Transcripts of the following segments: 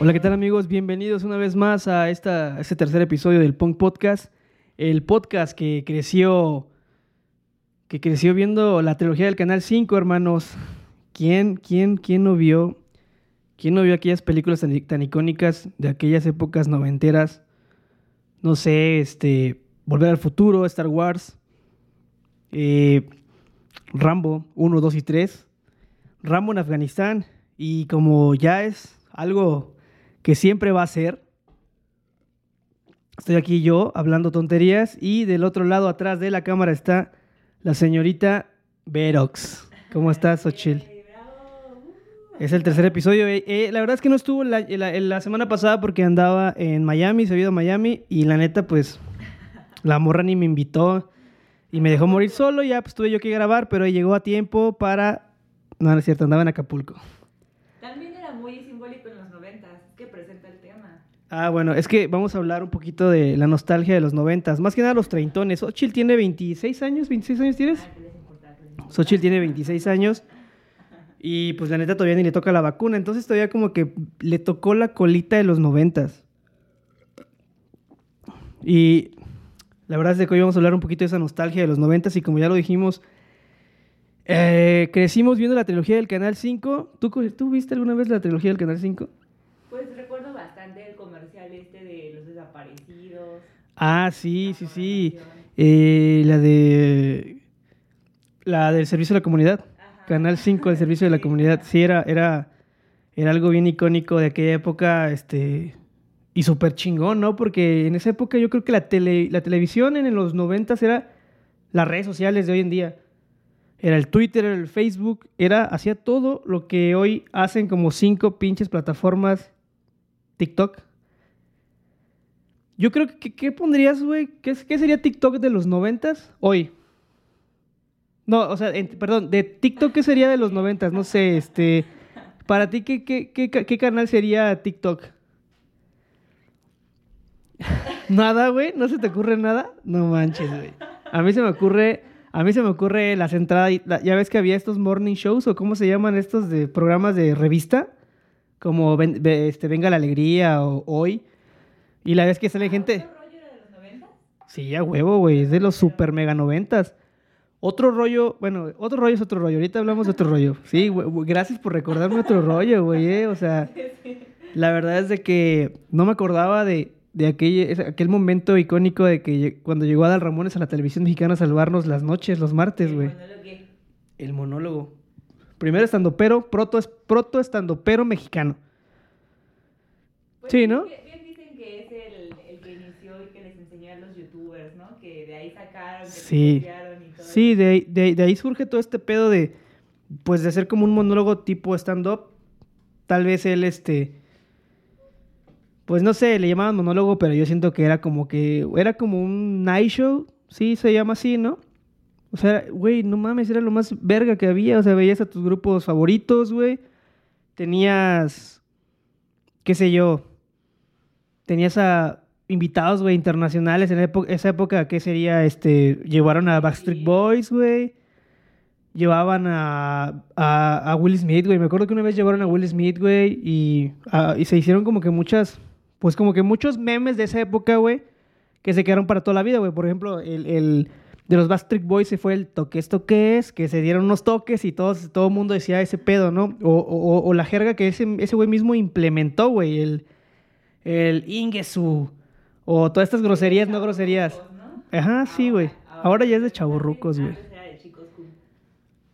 Hola, ¿qué tal amigos? Bienvenidos una vez más a, esta, este tercer episodio del Punk Podcast. El podcast que creció, que creció viendo la trilogía del Canal 5, hermanos. ¿Quién, quién, quién no vio? ¿Quién no vio aquellas películas tan, tan icónicas de aquellas épocas noventeras? No sé, este, Volver al Futuro, Star Wars, eh, Rambo 1, 2 y 3, Rambo en Afganistán, y como ya es algo que siempre va a ser, estoy aquí yo hablando tonterías y del otro lado atrás de la cámara está la señorita Verox. ¿Cómo estás, Ochil? Es el tercer episodio. Eh, eh, la verdad es que no estuvo la, la- la semana pasada porque andaba en Miami, se había ido a Miami y la neta, pues, la morra ni me invitó y me dejó morir solo. Ya pues tuve yo que grabar, pero llegó a tiempo para... No, no es cierto, andaba en Acapulco. También era muy simbólico en los noventas, que presenta el tema. Ah, bueno, es que vamos a hablar un poquito de la nostalgia de los noventas. Más que nada los treintones. Ochil tiene 26 años, ¿26 años tienes? Ah. Xochitl tiene 26 años y pues la neta todavía ni le toca la vacuna, entonces todavía como que le tocó la colita de los noventas. Y la verdad es de que hoy vamos a hablar un poquito de esa nostalgia de los noventas y como ya lo dijimos, eh, crecimos viendo la trilogía del Canal 5. ¿Tú, ¿Tú viste alguna vez la trilogía del Canal 5? Pues recuerdo bastante el comercial este de los desaparecidos. Ah, sí, sí, sí. Eh, la de... La del servicio a la comunidad. Ajá. Canal 5 del servicio de la comunidad. Sí, era, era, era algo bien icónico de aquella época, este, y súper chingón, ¿no? Porque en esa época yo creo que la, tele, la televisión en los 90 era las redes sociales de hoy en día. Era el Twitter, era el Facebook, era, hacía todo lo que hoy hacen como cinco pinches plataformas TikTok. Yo creo que, ¿qué pondrías, güey? ¿Qué, qué sería TikTok de los 90 hoy? No, o sea, perdón, de TikTok, ¿qué sería de los noventas? No sé, este... Para ti, ¿qué, qué, qué, qué canal sería TikTok? ¿Nada, güey? ¿No se te ocurre nada? No manches, güey. A mí se me ocurre... A mí se me ocurre las entradas... la- ya ves que había estos morning shows, o cómo se llaman estos de programas de revista, como Ven- este, Venga la Alegría o Hoy. Y la vez que sale gente... ¿Otro rollo de los noventas? Sí, a huevo, güey. Es de los super mega noventas. Otro rollo, bueno, otro rollo es otro rollo. Ahorita hablamos de otro rollo. Sí, güey, güey, gracias por recordarme otro rollo, güey. eh, O sea, la verdad es de que no me acordaba de, de aquel, aquel momento icónico de que cuando llegó Adal Ramones a la televisión mexicana a salvarnos las noches, los martes, güey. El monólogo que- El monólogo. Primero estando pero, proto, proto estando pero mexicano. Pues Sí, ¿no? Bien, dicen que es el, el que inició y que les enseñó a los youtubers, ¿no? Que de ahí sacaron, que Sí. y todo Sí, de, ahí- de, de ahí surge todo este pedo de, pues, de hacer como un monólogo tipo stand-up. Tal vez él, este, pues, no sé, le llamaban monólogo, pero yo siento que era como que, era como un night show, sí, se llama así, ¿no? O sea, güey, no mames, era lo más verga que había, o sea, veías a tus grupos favoritos, güey. Tenías, qué sé yo, tenías a invitados, güey, internacionales. En esa época, ¿qué sería? Este, llevaron a Backstreet Boys, güey. Llevaban a, a, a Will Smith, güey. Me acuerdo que una vez llevaron a Will Smith, güey, y, ah, y se hicieron como que muchas, pues como que muchos memes de esa época, güey, que se quedaron para toda la vida, güey. Por ejemplo, el, el de los Backstreet Boys se fue el toque esto que es, que se dieron unos toques y todos, todo el mundo decía ese pedo, ¿no? O, o, o la jerga que ese ese güey mismo implementó, güey, el, el Ingesu, o todas estas groserías, no groserías. Ajá, sí, güey. Ahora ya es de chaburrucos, güey.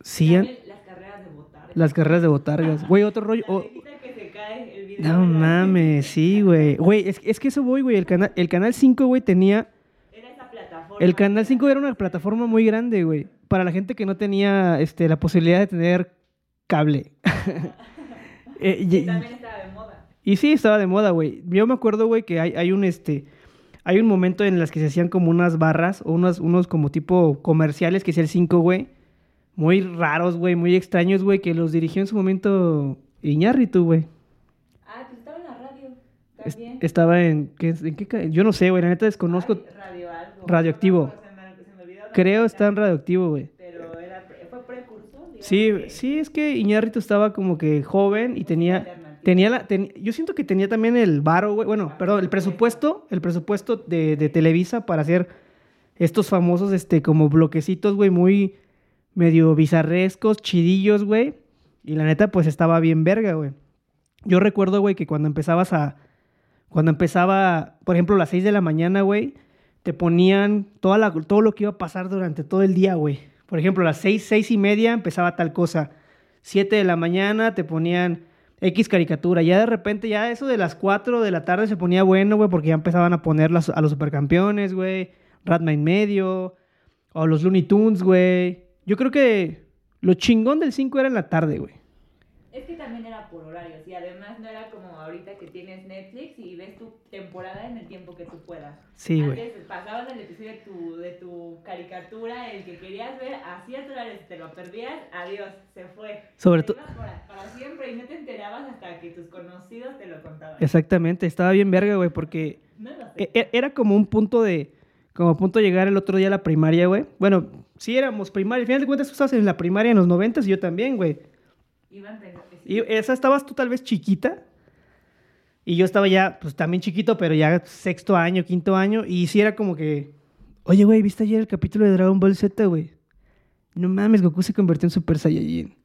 Sí, las carreras de botarga. las carreras de botargas. Güey, otro rollo. O- viejita que se cae, el video no mames, sí, güey. Güey, es, es que eso voy, güey. El, cana- el Canal 5, güey, tenía... Era esa plataforma. El Canal 5 era una plataforma muy grande, güey. Para la gente que no tenía este, la posibilidad de tener cable. Eh, y, Y también estaba de moda. y sí, estaba de moda, güey. Yo me acuerdo, güey, que hay, hay un este... Hay un momento en las que se hacían como unas barras o unos, unos como tipo comerciales que hacía el 5, güey. Muy raros, güey, muy extraños, güey, que los dirigió en su momento Iñárritu, güey. Ah, pues estaba en la radio. Es- También. estaba en... ¿qué, en qué yo no sé, güey, la neta desconozco. Radio algo. Radioactivo. Se me, se me olvidó. Creo está en radioactivo, güey. Pero era, fue Sí, que- sí, es que Iñárritu estaba como que joven y tenía, tenía la, ten- yo siento que tenía también el varo, güey, bueno, perdón, el presupuesto, el presupuesto de, de Televisa para hacer estos famosos, este, como bloquecitos, güey, muy medio bizarrescos, chidillos, güey, y la neta, pues estaba bien verga, güey. Yo recuerdo, güey, que cuando empezabas a, cuando empezaba, por ejemplo, a las 6 de la mañana, güey, te ponían todo lo que iba a pasar durante todo el día, güey. Por ejemplo, a las 6, 6 y media empezaba tal cosa. 7 de la mañana te ponían X caricatura. Ya de repente, ya eso de las 4 de la tarde se ponía bueno, güey, porque ya empezaban a poner las- a los supercampeones, güey. Ratma en medio. O los Looney Tunes, güey. Yo creo que lo chingón del 5 era en la tarde, güey. Es que también era por horarios y además no era como ahorita que tienes Netflix y ves tu temporada en el tiempo que tú puedas. Sí, güey. Antes pasabas el episodio de tu, de tu caricatura, el que querías ver, a cierto horario, te lo perdías, adiós, se fue. Sobre Te to- ibas Para, para siempre y no te enterabas hasta que tus conocidos te lo contaban. Exactamente, estaba bien verga, güey, porque No lo sé. E- e- Era como un punto de. Como punto de llegar el otro día a la primaria, güey. Bueno, sí éramos primaria. Al final de cuentas, tú estabas en la primaria en los noventas y yo también, güey. Y esa estabas tú tal vez chiquita. Y yo estaba ya, pues también chiquito, pero ya sexto año, quinto año. Y sí era como que. Oye, güey, ¿viste ayer el capítulo de Dragon Ball Z, güey? No mames, Goku se convirtió en Super Saiyajin.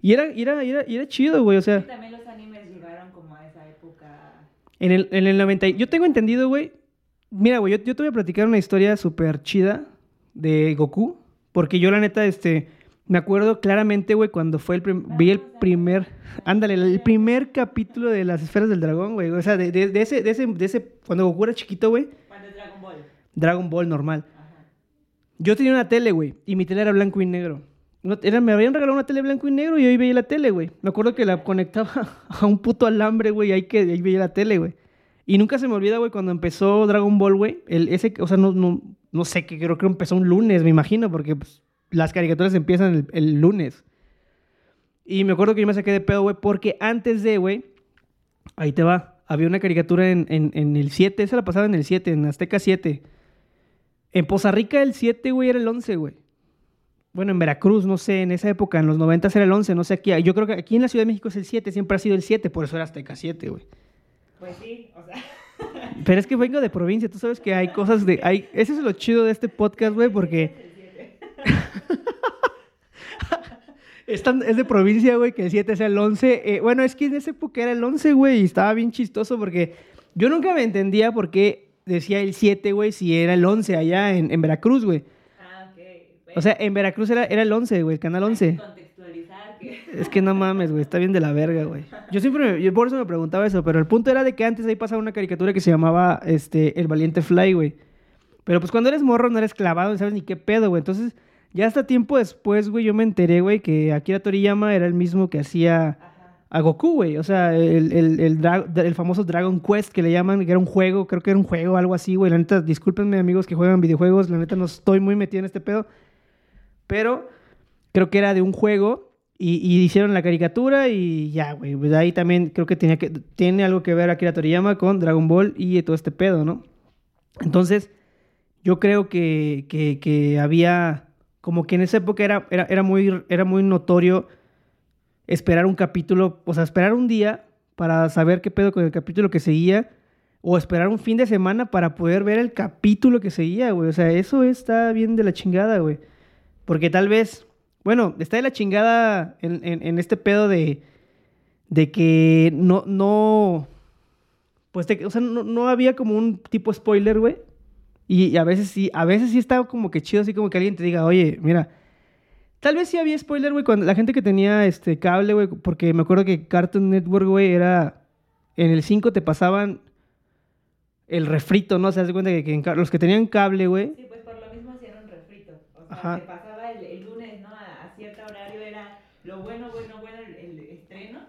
Y era, era, era, era chido, güey. O sea. Y también los animes llegaron como a esa época. En el, en el 90. y- Yo tengo entendido, güey. Mira, güey, yo, yo te voy a platicar una historia súper chida de Goku. Porque yo, la neta, este. Me acuerdo claramente, güey, cuando fue el. vi el primer. Ándale, el primer capítulo de las esferas del dragón, güey. O sea, de, de- de ese, de, ese, de ese. Cuando Goku era chiquito, güey. Cuando Dragon Ball. Dragon Ball normal. Ajá. Yo tenía una tele, güey, y mi tele era blanco y negro. No- era- me habían regalado una tele blanco y negro y ahí veía la tele, güey. Me acuerdo que la conectaba a un puto alambre, güey, y ahí, que, ahí veía la tele, güey. Y nunca se me olvida, güey, cuando empezó Dragon Ball, güey. El, ese, o sea, no, no, no sé, que creo que empezó un lunes, me imagino, porque pues, las caricaturas empiezan el, el lunes. Y me acuerdo que yo me saqué de pedo, güey, porque antes de, güey, ahí te va. Había una caricatura en, en, en el 7, esa la pasaba en el 7, en Azteca 7. En Poza Rica el 7, güey, era el 11, güey. Bueno, en Veracruz, no sé, en esa época, en los 90 era el 11, no sé aquí. Yo creo que aquí en la Ciudad de México es el 7, siempre ha sido el 7, por eso era Azteca 7, güey. Pues sí, o sea. Pero es que vengo de provincia, tú sabes que hay cosas de... Hay, ese es lo chido de este podcast, güey, porque... es, tan- es de provincia, güey, que el 7 sea el 11. Eh, bueno, es que en esa época era el 11, güey, y estaba bien chistoso porque yo nunca me entendía por qué decía el 7, güey, si era el 11 allá en, en Veracruz, güey. Ah, ok. O sea, en Veracruz era, era el 11, güey, el canal 11. Contextualizar que. Es que no mames, güey, está bien de la verga, güey. Yo siempre, me- yo por eso me preguntaba eso, pero el punto era de que antes ahí pasaba una caricatura que se llamaba, este, El Valiente Fly, güey. Pero pues cuando eres morro no eres clavado, no sabes ni qué pedo, güey. Entonces, ya hasta tiempo después, güey, yo me enteré, güey, que Akira Toriyama era el mismo que hacía a Goku, güey. O sea, el, el, el, famoso Dragon Quest que le llaman, que era un juego, creo que era un juego, algo así, güey. La neta, discúlpenme, amigos que juegan videojuegos, la neta no estoy muy metido en este pedo. Pero creo que era de un juego y, y hicieron la caricatura y ya, güey. Pues ahí también creo que, tiene algo que ver Akira Toriyama con Dragon Ball y todo este pedo, ¿no? Entonces, yo creo que, que había, como que en esa época era, era, era, muy, era muy notorio esperar un capítulo, o sea, esperar un día para saber qué pedo con el capítulo que seguía, o esperar un fin de semana para poder ver el capítulo que seguía, güey. O sea, eso está bien de la chingada, güey. Porque tal vez, bueno, está de la chingada en, en- este pedo de, de que no, no, pues, que- o sea, no, no había como un tipo spoiler, güey. Y, a veces sí, a veces sí estaba como que chido, así como que alguien te diga, oye, mira, tal vez sí había spoiler, güey, cuando la gente que tenía este cable, güey, porque me acuerdo que Cartoon Network, güey, era, en el 5 te pasaban el refrito, ¿no? Se das cuenta que, que en los que tenían cable, güey, Sí, pues por lo mismo hacían un refrito. O sea, Ajá. se pasaba el, el lunes, ¿no? A, a cierto horario era lo bueno, bueno, bueno el, el estreno.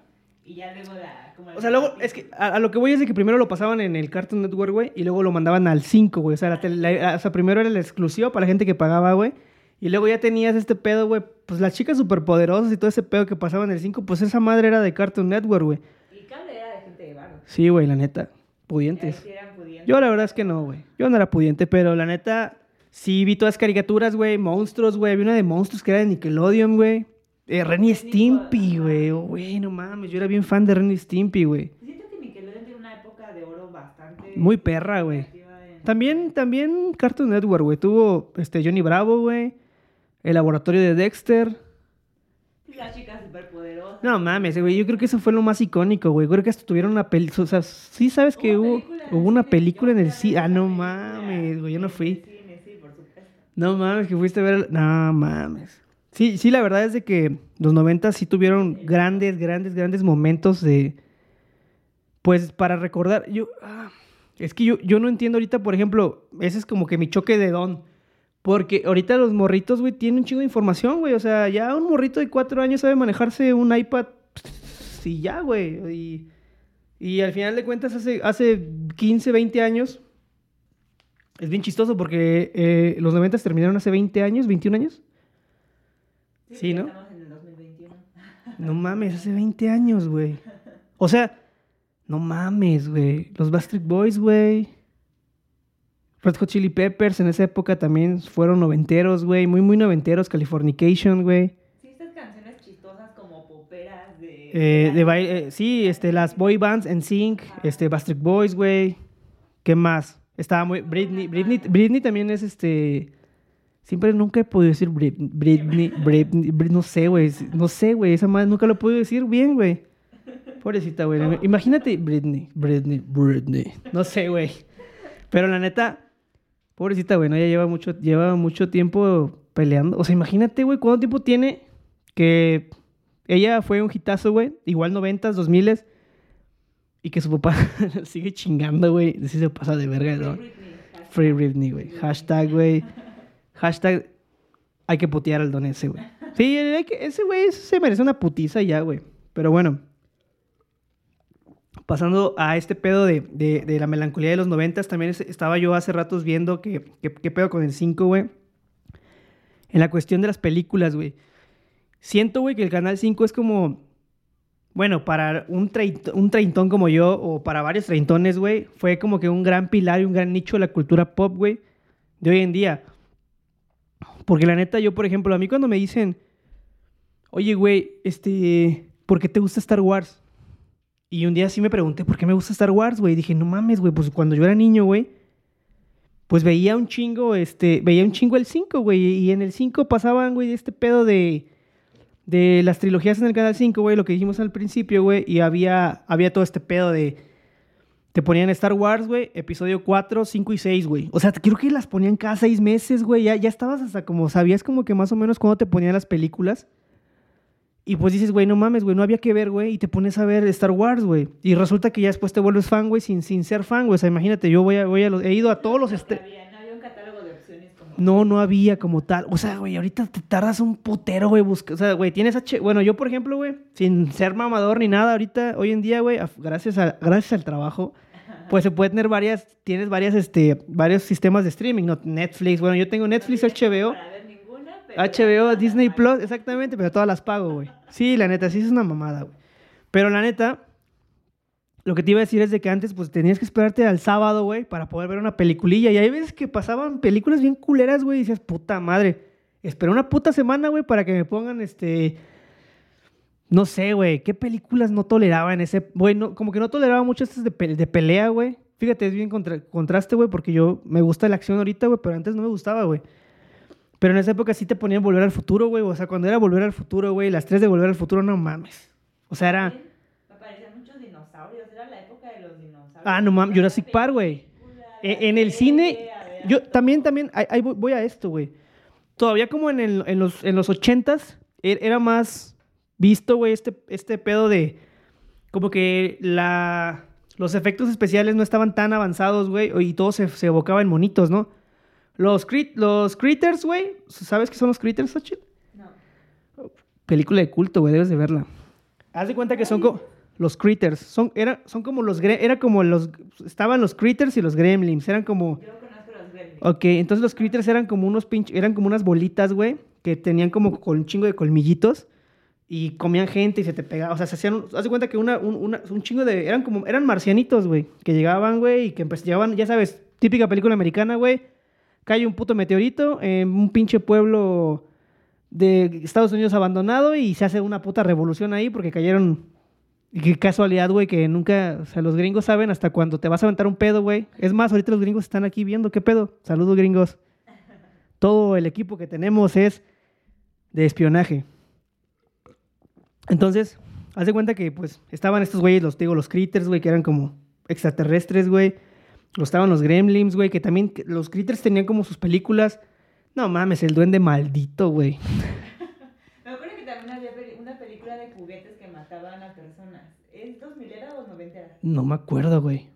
Y ya luego la. Como O sea, luego, es que a, a lo que voy es de que primero lo pasaban en el Cartoon Network, güey, y luego lo mandaban al 5, güey. O sea, la tele- la- o sea, primero era el exclusivo para la gente que pagaba, güey. Y luego ya tenías este pedo, güey. Pues las chicas superpoderosas y todo ese pedo que pasaba en el 5, pues esa madre era de Cartoon Network, güey. Y cable era de gente de barro. Sí, güey, la neta. Pudientes. sí eran pudientes. Yo la verdad es que no, güey. Yo no era pudiente, pero la neta sí vi todas las caricaturas, güey. Monstruos, güey. Había una de monstruos que era de Nickelodeon, güey. Eh, Renny Stimpy, güey. Oh, güey, no mames. Yo era bien fan de Renny Stimpy, güey. Siento que Nickelodeon tiene una época de oro bastante. Muy perra, güey. en- También, también Cartoon Network, güey. Tuvo este, Johnny Bravo, güey. El laboratorio de Dexter. Las chicas superpoderosas. No mames, güey. Yo creo que eso fue lo más icónico, güey. Creo que hasta tuvieron una película. O sea, sí sabes que Hubo una película en el cine. Ah, no mames, güey. Yo no en el fui. cine, sí, por supuesto. No mames, que fuiste a ver. No mames. Sí, sí, la verdad es de que los 90 sí tuvieron grandes, grandes, grandes momentos de. Pues para recordar. Yo. ah, es que yo, yo no entiendo ahorita, por ejemplo, ese es como que mi choque de don. Porque ahorita los morritos, güey, tienen un chingo de información, güey. O sea, ya un morrito de cuatro años sabe manejarse un iPad. Y ya, güey. Y, y al final de cuentas, hace, hace 15, 20 años. Es bien chistoso porque eh, los 90 terminaron hace 20 años, 21 años. Sí, ya ¿no? Estamos en el 2021. No mames, hace 20 años, güey. O sea, no mames, güey. Los Backstreet Boys, güey. Red Hot Chili Peppers en esa época también fueron noventeros, güey. Muy, muy noventeros. Californication, güey. Sí, estas canciones chistosas como poperas de. Eh, de baile- eh, sí, este, las boy bands en Sync, este, Backstreet Boys, güey. ¿Qué más? Estaba muy... Britney, Britney, Britney también es, este... Siempre nunca he podido decir Brit- Britney, Britney, Brit- no sé, güey. No sé, güey. Esa madre nunca lo he podido decir bien, güey. Pobrecita, güey. Imagínate Britney, Britney, Britney. No sé, güey. Pero la neta, pobrecita, güey, ¿no? Ella lleva mucho, lleva mucho tiempo peleando. O sea, imagínate, güey, ¿cuánto tiempo tiene que ella fue un hitazo, güey? Igual noventas, dos miles. Y que su papá sigue chingando, güey. Sí se pasa de verga, ¿no? Britney. Free Britney, güey. Hashtag, güey. Hashtag, hay que putear al don ese, güey. Sí, que- ese güey se merece una putiza ya, güey. Pero bueno. Pasando a este pedo de, de- la melancolía de los noventas, también es- estaba yo hace ratos viendo que, que- qué pedo con el 5, güey. En la cuestión de las películas, güey. Siento, güey, que el Canal 5 es como... Bueno, para un, treint- un treintón como yo, o para varios treintones, güey, fue como que un gran pilar y un gran nicho de la cultura pop, güey, de hoy en día. Porque la neta, yo, por ejemplo, a mí cuando me dicen, oye, güey, este, ¿por qué te gusta Star Wars? Y un día sí me pregunté, ¿por qué me gusta Star Wars, güey? Dije, no mames, güey, pues cuando yo era niño, güey, pues veía un chingo, este, veía un chingo el 5, güey, y en el 5 pasaban, güey, este pedo de, de las trilogías en el canal 5, güey, lo que dijimos al principio, güey, y había, había todo este pedo de, te ponían Star Wars, güey, episodio 4, 5 y 6, güey. O sea, creo que las ponían cada seis meses, güey, ya, ya estabas hasta como, sabías como que más o menos cuándo te ponían las películas. Y pues dices, güey, no mames, güey, no había que ver, güey, y te pones a ver Star Wars, güey. Y resulta que ya después te vuelves fan, güey, sin, sin ser fan, güey. O sea, imagínate, yo voy a, voy a los- he ido a todos los... No estre- había, no había un catálogo de opciones como. no, no había como tal. O sea, güey, ahorita te tardas un putero, güey, busca. O sea, güey, tienes H. Bueno, yo, por ejemplo, güey, sin ser mamador ni nada, ahorita, hoy en día, güey, gracias, a, gracias al trabajo, pues se puede tener varias, tienes varias, este, varios sistemas de streaming, ¿no? Netflix, bueno, yo tengo Netflix, No HBO. Para ver ninguna, pero HBO, Disney Plus, exactamente, pero todas las pago, güey. Sí, la neta, sí es una mamada, güey. Pero la neta, lo que te iba a decir es de que antes, pues tenías que esperarte al sábado, güey, para poder ver una peliculilla. Y hay veces que pasaban películas bien culeras, güey, y dices, puta madre, esperé una puta semana, güey, para que me pongan, este... No sé, güey, ¿qué películas no toleraba en ese... Güey, no- como que no toleraba mucho estas de, pe- de pelea, güey. Fíjate, es bien contra- contraste, güey, porque yo me gusta la acción ahorita, güey, pero antes no me gustaba, güey. Pero en esa época sí te ponían Volver al Futuro, güey. O sea, cuando era Volver al Futuro, güey, las tres de Volver al Futuro, no mames. O sea, era... Aparecían muchos dinosaurios, era la época de los dinosaurios. Ah, no mames, Jurassic Park, güey. E- En el cine, yo también, también, ahí, voy, a esto, güey. Todavía como en, el- en los, en los ochentas, er- era más visto, güey, este, este pedo de... Como que la... Los efectos especiales no estaban tan avanzados, güey, y todo se, se evocaba en monitos, ¿no? Los, crit- los critters, güey, ¿sabes qué son los critters, Xochitl? No. Película de culto, güey, debes de verla. Haz de cuenta que son como los critters, son era son como los era como los estaban los critters y los gremlins, eran como Yo conozco los gremlins. Ok, entonces los critters eran como unos pinch eran como unas bolitas, güey, que tenían como con un chingo de colmillitos y comían gente y se te pegaba, o sea, se hacían, haz de cuenta que una, un, una- un chingo de, eran como, eran marcianitos, güey, que llegaban, güey, y que pues, llegaban, ya sabes, típica película americana, güey, cae un puto meteorito en un pinche pueblo de Estados Unidos abandonado y se hace una puta revolución ahí porque cayeron. Y qué casualidad, güey, que nunca. O sea, los gringos saben hasta cuando te vas a aventar un pedo, güey. Es más, ahorita los gringos están aquí viendo qué pedo. Saludos, gringos. Todo el equipo que tenemos es de espionaje. Entonces, haz de cuenta que, pues, estaban estos güeyes, los, digo, los critters, güey, que eran como extraterrestres, güey. Los estaban los gremlins, güey, que también los critters tenían como sus películas. No mames, el duende maldito, güey. Me acuerdo que también había una película de juguetes que mataban a personas. ¿Es 2000 o 90? No me acuerdo, güey.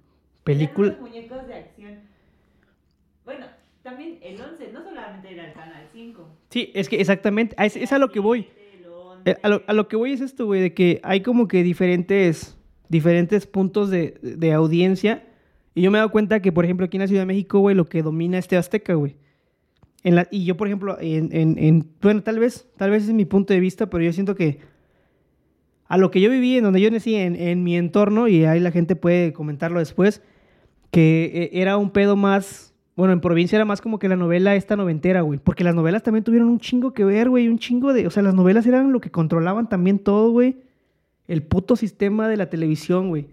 Película. Eran muñecos de acción. Bueno, también el 11, no solamente era el canal 5. Sí, es que exactamente, es, es a lo que voy. El 11. Eh, A lo, que voy es esto, güey, de que hay como que diferentes, diferentes puntos de, de audiencia. Y yo me he dado cuenta que, por ejemplo, aquí en la Ciudad de México, güey, lo que domina es TV Azteca, güey. Y yo, por ejemplo, en- bueno, tal vez, tal vez es mi punto de vista, pero yo siento que a lo que yo viví, en donde yo nací, en, en mi entorno, y ahí la gente puede comentarlo después, que eh, era un pedo más, bueno, en provincia era más como que la novela esta noventera, güey, porque las novelas también tuvieron un chingo que ver, güey, un chingo de, o sea, las novelas eran lo que controlaban también todo, güey, el puto sistema de la televisión, güey.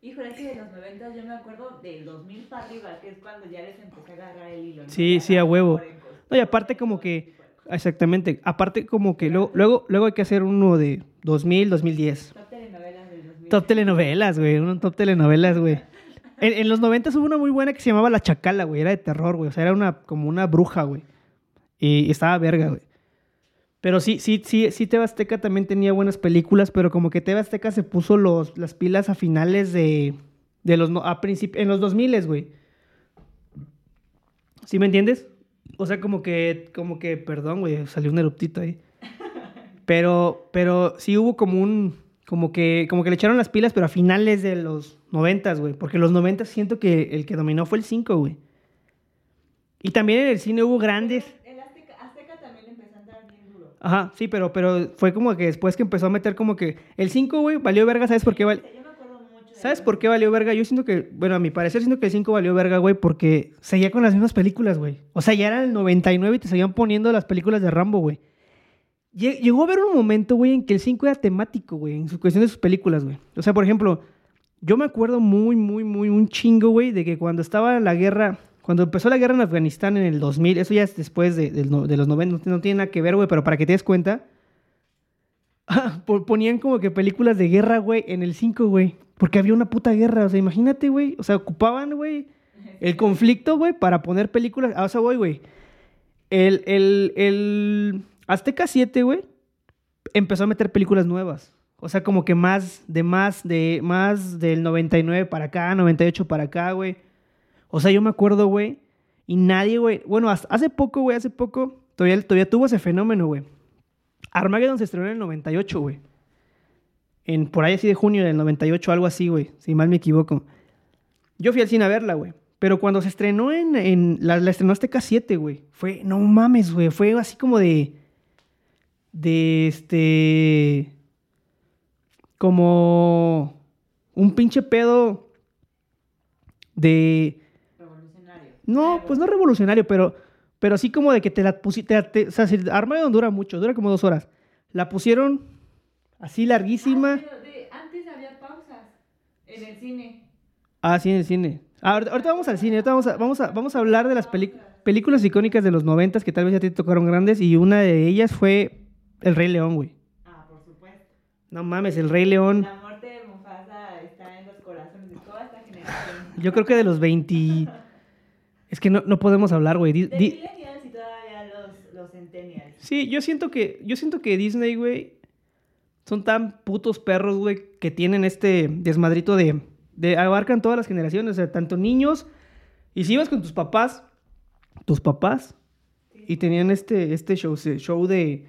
Híjole, es que de los 90 yo me acuerdo del 2000 para arriba, que es cuando ya les empecé a agarrar el hilo. ¿no? Sí, sí, a huevo. No, y aparte como que, exactamente, aparte como que luego, luego, luego hay que hacer uno de 2000, 2010. Top telenovelas del 2000. Top telenovelas, güey. Un top telenovelas, güey. En, los 90 hubo una muy buena que se llamaba La Chacala, güey. Era de terror, güey. O sea, era una, como una bruja, güey. Y, estaba verga, güey. Pero sí, sí, sí, sí, TV Azteca también tenía buenas películas, pero como que TV Azteca se puso los, las pilas a finales de, de los, a en los 2000, güey. ¿Sí me entiendes? O sea, como que, como que, perdón, güey, salió un eruptito ahí. Pero, pero sí hubo como un, como que, como que le echaron las pilas, pero a finales de los noventas, güey. Porque los noventas siento que el que dominó fue el 5, güey. Y también en el cine hubo grandes. El Azteca, Azteca también empezó a entrar bien duro. Ajá, sí, pero, pero fue como que después que empezó a meter como que el 5, güey, valió verga, ¿sabes por qué? val- Yo me acuerdo mucho ¿Sabes por qué valió verga? Yo siento que, bueno, a mi parecer siento que el 5 valió verga, güey, porque seguía con las mismas películas, güey. O sea, ya era el 99 y te seguían poniendo las películas de Rambo, güey. Lle- Llegó a haber un momento, güey, en que el 5 era temático, güey, en su cuestión de sus películas, güey. O sea, por ejemplo, yo me acuerdo muy, muy, muy, un chingo, güey, de que cuando estaba la guerra, cuando empezó la guerra en Afganistán en el 2000, eso ya es después de, los 90, no tiene nada que ver, güey, pero para que te des cuenta, po- ponían como que películas de guerra, güey, en el 5, güey. Porque había una puta guerra. O sea, imagínate, güey. O sea, ocupaban, güey, el conflicto, güey, para poner películas. Ah, o sea, voy, güey. El, el, el Azteca 7, güey, empezó a meter películas nuevas. O sea, como que más, de más, de más del 99 para acá, 98 para acá, güey. O sea, yo me acuerdo, güey, y nadie, güey. Bueno, hace poco, güey, hace poco, todavía, todavía tuvo ese fenómeno, güey. Armageddon se estrenó en el 98, güey. En, por ahí así de junio del 98, algo así, güey. Si mal me equivoco. Yo fui al cine a verla, güey. Pero cuando se estrenó en... en la, la estrenó Azteca 7, güey. Fue... No mames, güey. Fue así como de... De este... Como... Un pinche pedo... De... Revolucionario. No, pues no revolucionario, pero, pero así como de que te la pusiste. O sea, si Armageddon dura mucho, dura como dos horas. La pusieron así larguísima. Ah, pero de- antes había pausas en el cine. Ah, sí, en el cine. Ah, ahorita, ahorita vamos al cine, ahorita vamos a, vamos a, vamos a hablar de las peli- películas icónicas de los noventas que tal vez ya te tocaron grandes. Y una de ellas fue El Rey León, güey. Ah, por supuesto. No mames, El Rey León. La muerte de Mufasa está en los corazones de toda esta generación. Yo creo que de los 20. Es que no, no podemos hablar, güey. Di- De di- y todavía los, los centennials. Sí, yo siento que, yo siento que Disney, güey, son tan putos perros, güey, que tienen este desmadrito de, de abarcan todas las generaciones, o sea, tanto niños, y si ibas con tus papás, tus papás, y tenían este, este show, show de,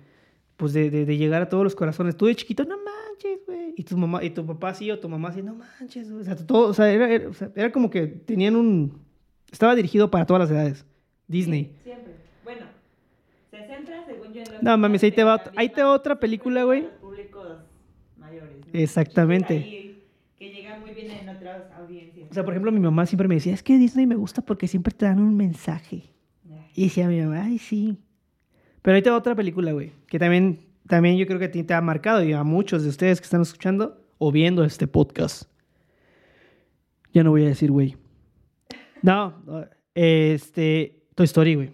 pues de, de- de llegar a todos los corazones. Tú de chiquito, no manches, güey, y tu mamá, y tu papá sí, o tu mamá sí, no manches, güey. o sea, todo, o sea, era, era- o sea, era como que tenían un, estaba dirigido para todas las edades, Disney. Siempre. Bueno, se centra, según yo, en los No, mames, ahí te va ahí te va otra más película, güey. públicos mayores. ¿no? Exactamente. Ahí, que llega muy bien en otras audiencias. O sea, por ejemplo, mi mamá siempre me decía, es que Disney me gusta porque siempre te dan un mensaje. Y decía mi mamá, ay, sí. Pero ahí te va otra película, güey, que también, también yo creo que a ti te ha marcado y a muchos de ustedes que están escuchando o viendo este podcast. Ya no voy a decir, güey. No, este, Toy Story, güey.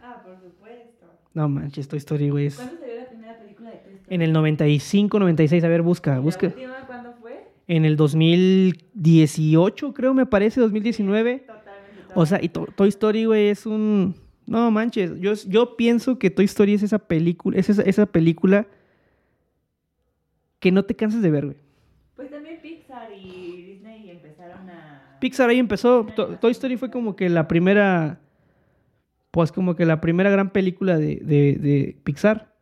Ah, por supuesto. No manches, Toy Story, güey. es- ¿Cuándo salió la primera película de Toy Story? En el 95, 96, a ver, busca, ¿La busca. última cuándo fue? En el 2018, creo, me parece, 2019. Totalmente. O sea, y To- Toy Story, güey, es un... No manches, yo, yo pienso que Toy Story es esa película, es esa, esa película que no te cansas de ver, güey. Pues también Pixar y Disney empezaron a... Pixar ahí empezó, To- Toy Story fue como que la primera, pues como que la primera gran película de, de, de Pixar.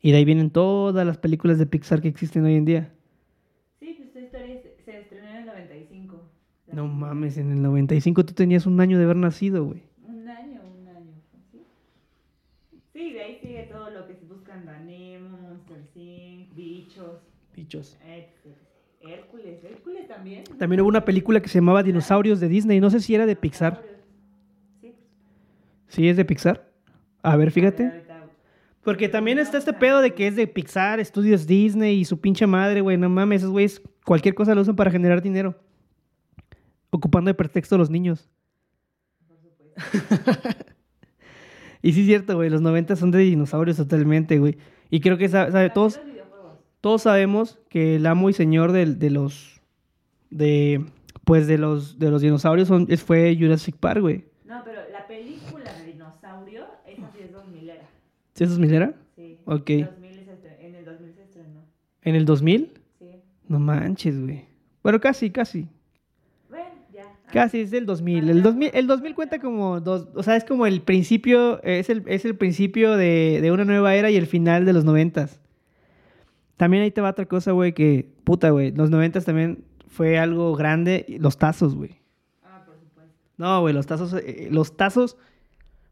Y de ahí vienen todas las películas de Pixar que existen hoy en día. Sí, pues Toy Story se, estrenó en el 95. La No mames, en el 95 tú tenías un año de haber nacido, güey. Un año, un año. ¿sí? Sí, de ahí sigue todo lo que se buscan Nemo, Monster Inc., Bichos. Hércules, Hércules también. También hubo una película que se llamaba Dinosaurios de Disney, no sé si era de Pixar. Sí, ¿Sí es de Pixar? A ver, fíjate. Porque también está este pedo de que es de Pixar, estudios Disney y su pinche madre, güey. No mames, esos güeyes cualquier cosa lo usan para generar dinero. Ocupando de pretexto a los niños. por supuesto. Y sí es cierto, güey, los 90 son de dinosaurios totalmente, güey. Y creo que sa- sabe, todos. Todos sabemos que el amo y señor del- de, los de pues de los de los dinosaurios son, fue Jurassic Park, güey. No, pero la película de dinosaurio, esa sí es 2000 era. ¿Sí es milera? Sí. Ok. 2000 estre- en el 2000 se estrenó. ¿En el 2000? Sí. No manches, güey. Bueno, casi, casi. Bueno, ya. Casi es del 2000. El 2000, el 2000 cuenta como dos, o sea, es como el principio, es el, es el principio de, de una nueva era y el final de los noventas. También ahí te va otra cosa, güey, que, puta, güey, los noventas también fue algo grande, los tazos, güey. Ah, por supuesto. No, güey, los tazos, eh, los tazos,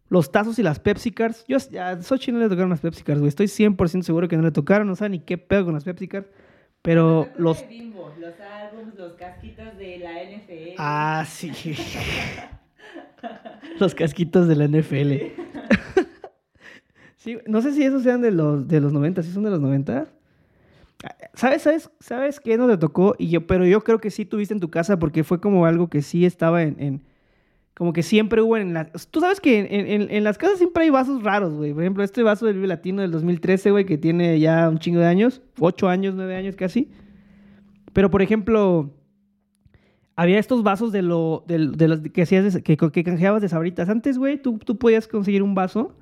los tazos y las Pepsi Cards. Yo, a Xochitl no le tocaron las Pepsi Cards, güey. Estoy 100% seguro que no le tocaron, no saben ni qué pedo con las Pepsi Cards. Pero acuerdo los... Bimbo, los álbumes, los casquitos de la NFL. Ah, sí. los casquitos de la NFL. sí, no sé si esos sean de los, de los 90, ¿sí son de los 90? ¿Sabes, sabes, sabes qué no te tocó? Y yo, pero yo creo que sí tuviste en tu casa porque fue como algo que sí estaba en... en- como que siempre hubo en la... Tú sabes que en, en- en las casas siempre hay vasos raros, güey. Por ejemplo, este vaso del Vive Latino del 2013, güey, que tiene ya un chingo de años. Ocho años, nueve años casi. Pero, por ejemplo, había estos vasos de lo de, de los que hacías que, que canjeabas de sabritas. Antes, güey, tú, tú podías conseguir un vaso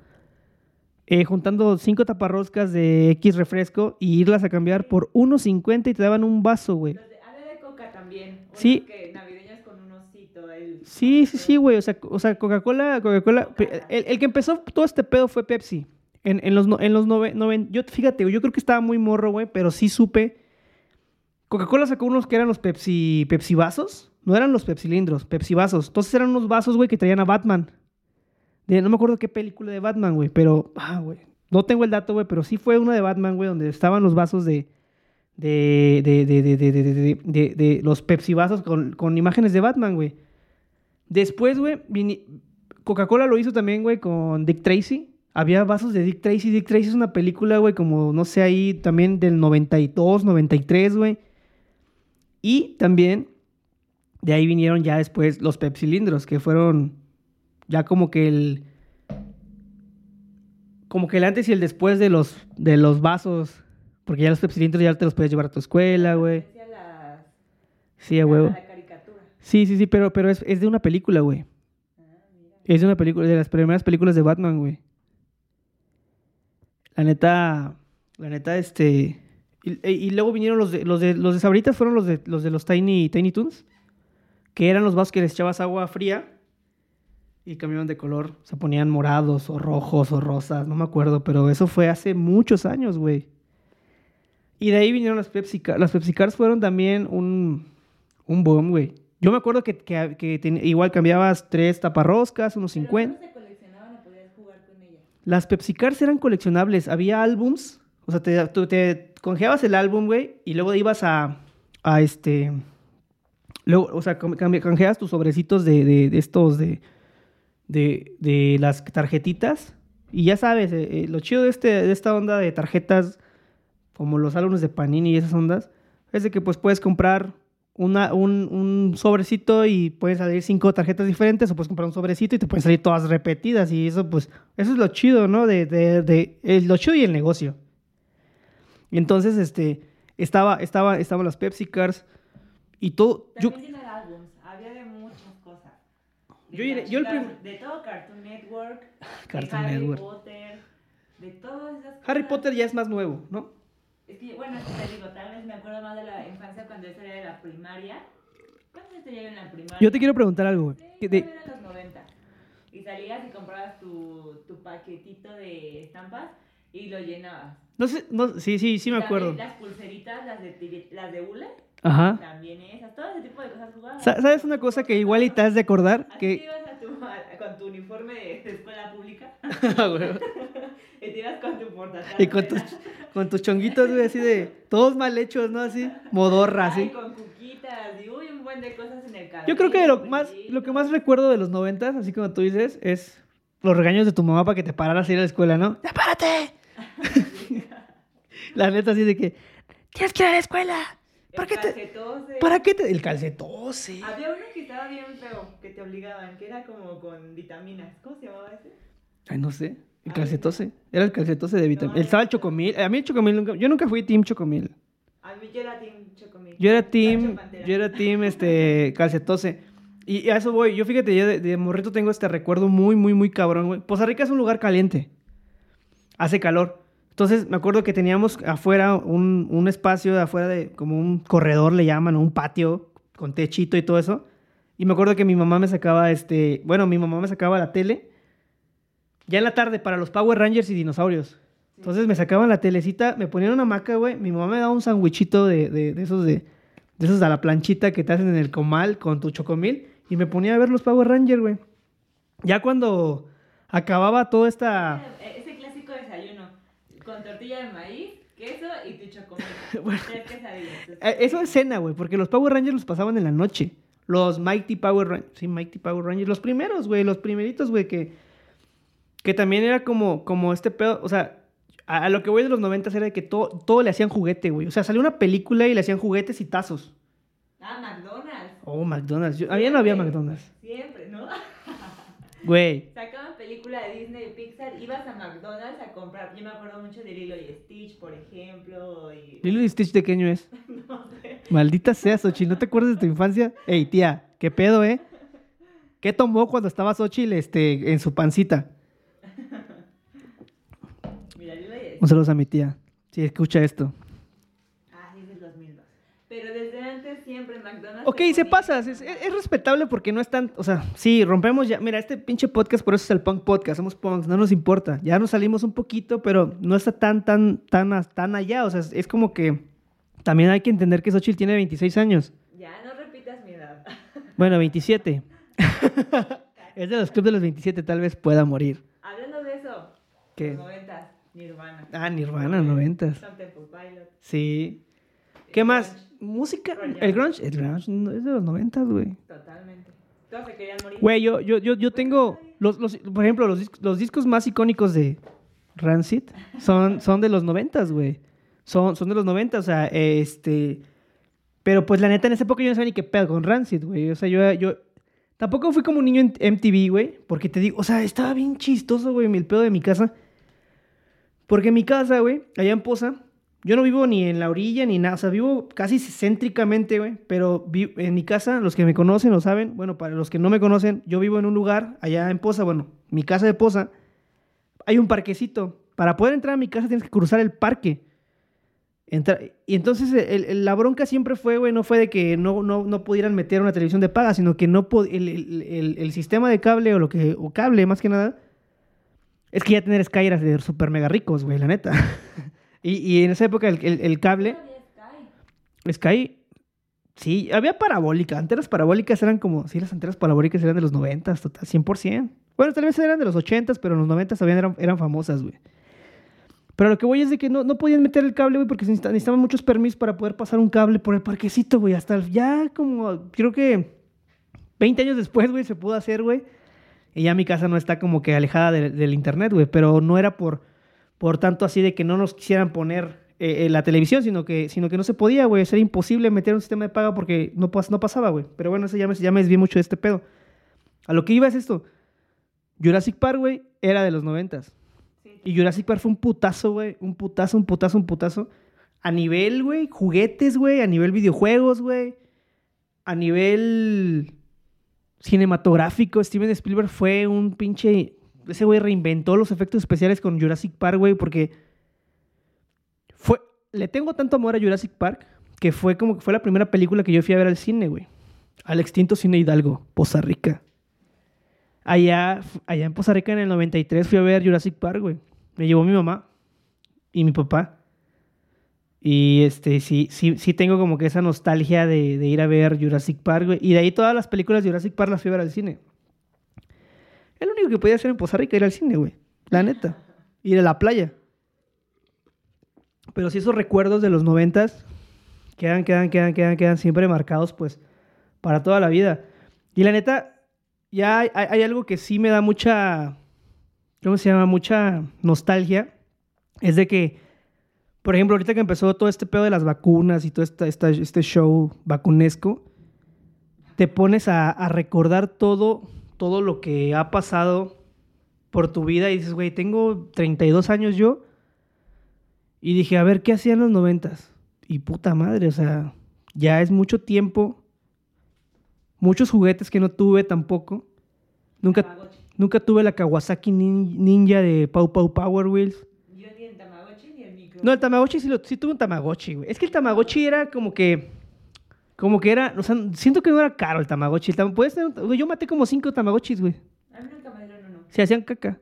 eh, juntando cinco taparroscas de X refresco y irlas a cambiar por 1.50 y te daban un vaso, güey. Los de, Coca también. Sí. Que navideños con un osito. El, Sí, sí, sí, güey. O sea, o sea Coca-Cola, Coca-Cola. El, el que empezó todo este pedo fue Pepsi. En, en los, en los nove- noven- yo, fíjate, yo creo que estaba muy morro, güey, pero sí supe. Coca-Cola sacó unos que eran los Pepsi, Pepsi vasos. No eran los Pepsi cilindros, Pepsi vasos. Entonces eran unos vasos, güey, que traían a Batman. No me acuerdo qué película de Batman, güey, pero, ah, güey. No tengo el dato, güey, pero sí fue una de Batman, güey, donde estaban los vasos de, de, de, de, de, de, de, de- los Pepsi vasos con, con imágenes de Batman, güey. Después, güey, Coca-Cola lo hizo también, güey, con Dick Tracy. Había vasos de Dick Tracy. Dick Tracy es una película, güey, como, no sé, ahí también del 92, 93, güey. Y también de ahí vinieron ya después los Pepsi cilindros, que fueron ya como que el... Como que el antes y el después de los, de los vasos. Porque ya los Pepsi cilindros ya te los puedes llevar a tu escuela, güey. Sí, a huevo. La caricatura. Sí, sí, sí, pero, pero es, es de una película, güey. Ah. Es de una película, de las primeras películas de Batman, güey. La neta, la neta, este... Y, y luego vinieron los de, los de, los de Sabritas, fueron los de los, de los Tiny, Tiny Toons, que eran los vasos que les echabas agua fría y cambiaban de color. Se ponían morados o rojos o rosas, no me acuerdo, pero eso fue hace muchos años, güey. Y de ahí vinieron las Pepsi Car- Las Pepsi Cars fueron también un, un boom, güey. Yo me acuerdo que, que, que ten- igual cambiabas tres taparroscas, unos Pero 50. no se coleccionaban o podías jugar con ellas. Las Pepsi Cars eran coleccionables. Había álbums. O sea, te, tú te congeabas el álbum, güey, y luego ibas a, a este... Luego, o sea, canjeabas tus sobrecitos de, de- de estos, de, de, de las tarjetitas, Y ya sabes, eh, eh, lo chido de, este, de esta onda de tarjetas, como los álbumes de Panini y esas ondas, es de que pues puedes comprar una, un, un sobrecito y pueden salir cinco tarjetas diferentes o puedes comprar un sobrecito y te pueden salir todas repetidas y eso pues, eso es lo chido, ¿no? De, de, de el- lo chido y el negocio. Entonces, este, estaba, estaba, estaban las Pepsi Cars y todo. Yo, También tiene álbums, había de muchas cosas. De Yo iré- yo el Cartoon- prim- De todo Cartoon Network, Cartoon de Harry Network. Potter, de todas esas Harry cosas. Potter ya es más nuevo, ¿no? Es que, bueno, es que te digo, tal vez me acuerdo más de la infancia cuando yo salía de la primaria. ¿Cuántos años en la primaria? Yo te quiero preguntar algo, güey. Sí, de- los 90. Y salías y comprabas tu, tu paquetito de estampas y lo llenabas. No sé, no, sí, sí, sí me acuerdo. Las pulseritas, las de, las de hule, Ajá. también esas, todo ese tipo de cosas ¿Sabes una cosa que igual y te has de acordar? Así Que... ibas a tu, con tu uniforme de, escuela pública y te ibas con tu portatarjeta. y con tus, con tus chonguitos, güey, así de... Todos mal hechos, ¿no? Así, modorra, Ay, así. con cuquitas y uy, un buen de cosas en el cabello. Yo creo que lo más, lo que más recuerdo de los noventas, así como tú dices, es los regaños de tu mamá para que te pararas a ir a la escuela, ¿no? ¡Ya párate! la neta así de que... ¡Tienes que ir a la escuela! ¿Para qué te...? ¿Para qué te...? El calcetose. Había uno que estaba bien feo, que te obligaban, que era como con vitaminas. ¿Cómo se llamaba ese? Ay, no sé. El calcetose. Era el calcetose de vitamina. No, Estaba el chocomil. A mí el chocomil nunca... Yo nunca fui team chocomil. A mí yo era Team Chocomil. Yo era team... Yo era team, este... Calcetose. Y a eso voy. Yo fíjate, yo de, de morrito tengo este recuerdo muy, muy, muy cabrón, güey. Poza Rica es un lugar caliente. Hace calor. Entonces, me acuerdo que teníamos afuera un, un espacio de afuera de... Como un corredor, le llaman, un patio con techito y todo eso. Y me acuerdo que mi mamá me sacaba, este... Bueno, mi mamá me sacaba la tele ya en la tarde para los Power Rangers y dinosaurios. Entonces me sacaban la telecita, me ponían una hamaca, güey. Mi mamá me daba un sandwichito de, de, de esos de, de esos a la planchita que te hacen en el comal con tu chocomil. Y me ponía a ver los Power Rangers, güey. Ya cuando acababa toda esta... Eh, Ese clásico desayuno, con tortilla de maíz, queso y tu chocomil. Bueno. Tres quesadillas. Eh, Eso es cena, güey, porque los Power Rangers los pasaban en la noche. Los Mighty Power Rangers. Sí, Mighty Power Rangers. Los primeros, güey. Los primeritos, güey, que. Que también era como, como este pedo. O sea, a, a lo que voy de los noventas era de que todo, todo le hacían juguete, güey. O sea, salió una película y le hacían juguetes y tazos. Ah, McDonald's. Oh, McDonald's. Yo, había no había McDonald's. Siempre, ¿no? Güey. Sacaban película de Disney y Pixar, ibas a McDonald's a comprar. Yo me acuerdo mucho de Lilo y Stitch, por ejemplo. Y... Lilo y Stitch de qué año es. Maldita sea, Xochitl. ¿No te acuerdas de tu infancia? Ey, tía, ¿qué pedo, eh? ¿Qué tomó cuando estaba Xochitl este, en su pancita? Mira, Lilo y Stitch. Un saludo a mi tía. Si escucha esto. Ah, sí, es del 2002. Pero desde antes siempre McDonald's. Ok, se pasa. Es, es- es respetable porque no es tan. O sea, sí, rompemos ya. Mira, este pinche podcast, por eso es el punk podcast. Somos punks, no nos importa. Ya nos salimos un poquito, pero no está tan, tan, tan, tan allá. O sea, es, es como que. También hay que entender que Xochitl tiene 26 años. Ya, no repitas mi edad. Bueno, 27. es de los clubes de los 27, tal vez pueda morir. Hablando de eso, ¿Qué? los 90, Nirvana. Ah, Nirvana, 90. Stone Temple Pilots. Sí. ¿Qué más? Música. El grunge. El grunge no, es de los 90, güey. Totalmente. Todos se querían morir. Güey, yo, yo, yo, yo tengo, los, los, por ejemplo, los, los discos más icónicos de Rancid son, son de los noventas, güey. Son, son de los noventas, o sea, este... Pero pues la neta, en esa época yo no sabía ni qué pedo con Rancid, güey. O sea, yo, yo... Tampoco fui como un niño en MTV, güey. Porque te digo, o sea, estaba bien chistoso, güey, el pedo de mi casa. Porque en mi casa, güey, allá en Poza, yo no vivo ni en la orilla ni nada. O sea, vivo casi céntricamente, güey. Pero en mi casa, los que me conocen lo saben. Bueno, para los que no me conocen, yo vivo en un lugar allá en Poza. Bueno, mi casa de Poza. Hay un parquecito. Para poder entrar a mi casa tienes que cruzar el parque. Entra- y entonces la bronca siempre fue, güey, no fue de que no, no, no pudieran meter una televisión de paga, sino que no el, el- sistema de cable o lo que, o cable más que nada, es que ya tener era de super mega ricos, güey, la neta. y, y en esa época el, el- el cable, Sky. Sky, sí, había parabólica, antenas parabólicas eran como, sí, las antenas parabólicas eran de los 90, total, 100%. Bueno, tal vez eran de los 80, pero en los 90 todavía eran, eran famosas, güey. Pero lo que voy es de que no, no podían meter el cable, güey, porque necesitaban muchos permisos para poder pasar un cable por el parquecito, güey. Hasta ya como, creo que 20 años después, güey, se pudo hacer, güey. Y ya mi casa no está como que alejada de- del internet, güey. Pero no era por, por tanto así de que no nos quisieran poner eh, eh, la televisión, sino que, sino que no se podía, güey. Era imposible meter un sistema de paga porque no, pas- no pasaba, güey. Pero bueno, eso ya me, ya me desvié mucho de este pedo. A lo que iba es esto. Jurassic Park, güey, era de los noventas. Sí. Y Jurassic Park fue un putazo, güey. Un putazo, un putazo, un putazo. A nivel, güey, juguetes, güey. A nivel videojuegos, güey. A nivel cinematográfico, Steven Spielberg fue un pinche... Ese güey reinventó los efectos especiales con Jurassic Park, güey, porque fue... Le tengo tanto amor a Jurassic Park que fue como que fue la primera película que yo fui a ver al cine, güey. Al extinto cine Hidalgo, Poza Rica. Allá, allá en Poza Rica en el 93 fui a ver Jurassic Park, güey. Me llevó mi mamá y mi papá. Y este, sí, sí, sí tengo como que esa nostalgia de, de ir a ver Jurassic Park, güey. Y de ahí todas las películas de Jurassic Park las fui a ver al cine. Es lo único que podía hacer en Poza Rica, ir al cine, güey. La neta. Ir a la playa. Pero sí esos recuerdos de los noventas quedan, quedan, quedan, quedan, quedan siempre marcados, pues, para toda la vida. Y la neta, ya hay, algo que sí me da mucha, ¿cómo se llama? Mucha nostalgia. Es de que, por ejemplo, ahorita que empezó todo este pedo de las vacunas y todo este show vacunesco, te pones a recordar todo, todo lo que ha pasado por tu vida y dices, güey, tengo 32 años yo. Y dije, a ver, ¿qué hacía en los noventas? Y puta madre, o sea, ya es mucho tiempo. Muchos juguetes que no tuve tampoco. Nunca, Tamagotchi. nunca tuve la Kawasaki nin- Ninja de Pau Pau Power Wheels. Yo ni el Tamagotchi ni el micro. No, el Tamagotchi sí, lo, sí tuve un Tamagotchi, güey. Es que el Tamagotchi era como que... Como que era... O sea, siento que no era caro el Tamagotchi. El tam- puedes tener un- güey, yo maté como cinco Tamagotchis, güey. A mí nunca me dieron uno. Se hacían caca.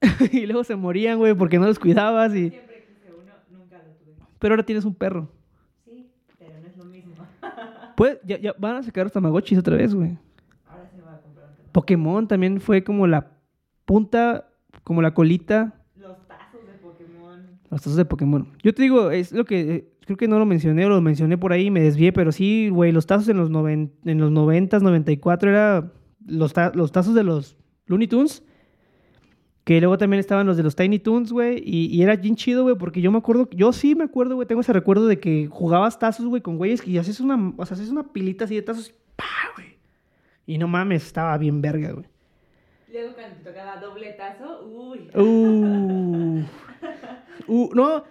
y luego se morían, güey, porque no los cuidabas y... Siempre quise uno, nunca lo tuve. Pero ahora tienes un perro. Sí, pero no es lo mismo. Pues, ya, ya van a sacar los Tamagotchis otra vez, güey. Ahora me voy a comprar un Tamagotchi. Pokémon también fue como la punta, como la colita, Los tazos de Pokémon. los tazos de Pokémon. Yo te digo, es lo que eh, creo que no lo mencioné o lo mencioné por ahí y me desvié, pero sí, güey, los tazos en los, noven, en los 90s, 94 era los, ta- los tazos de los Looney Tunes. Que luego también estaban los de los Tiny Toons, güey. Y, y era bien chido, güey, porque yo me acuerdo, yo sí me acuerdo, güey, tengo ese recuerdo de que jugabas tazos, güey, con güeyes y haces una, o sea, haces una pilita así de tazos, ¡pah, güey! Y no mames, estaba bien verga, güey. Luego cuando te tocaba doble tazo, uy. Uh, uh, no,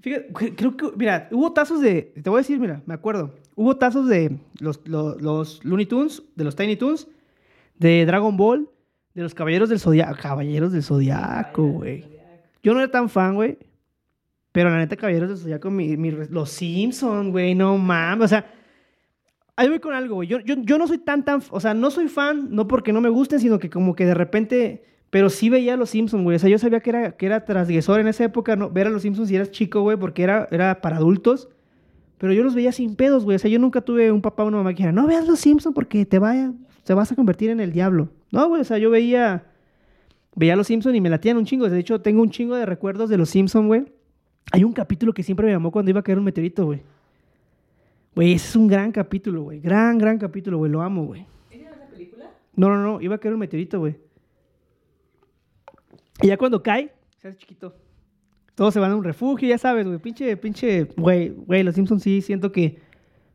fíjate, cre- creo que, mira, hubo tazos de, te voy a decir, mira, me acuerdo, hubo tazos de los, los, los Looney Tunes, de los Tiny Toons, de Dragon Ball, de los Caballeros del Zodiaco, Caballeros del Zodiaco, güey. Yo no era tan fan, güey, pero la neta, Caballeros del Zodiaco, mi, los Simpsons, güey, no mames, o sea, ahí voy con algo, güey. Yo, yo, yo no soy tan, tan, o sea, no soy fan, no porque no me gusten, sino que como que de repente, pero sí veía a los Simpsons, güey. O sea, yo sabía que era, que era transgresor en esa época, ¿no? Ver a los Simpsons y eras chico, güey, porque era, era para adultos. Pero yo los veía sin pedos, güey. O sea, yo nunca tuve un papá o una mamá que dijera, no veas los Simpsons porque te vaya, te vas a convertir en el diablo. No, güey, o sea, yo veía, veía a los Simpsons y me latían un chingo. De hecho, tengo un chingo de recuerdos de los Simpsons, güey. Hay un capítulo que siempre me llamó cuando iba a caer un meteorito, güey. Güey, ese es un gran capítulo, güey. Gran, gran capítulo, güey. Lo amo, güey. ¿Esa no es la película? No, no, no. Iba a caer un meteorito, güey. Y ya cuando cae, se hace chiquito. Todos se van a un refugio, ya sabes, güey. Pinche, pinche, güey, güey. Los Simpsons sí siento que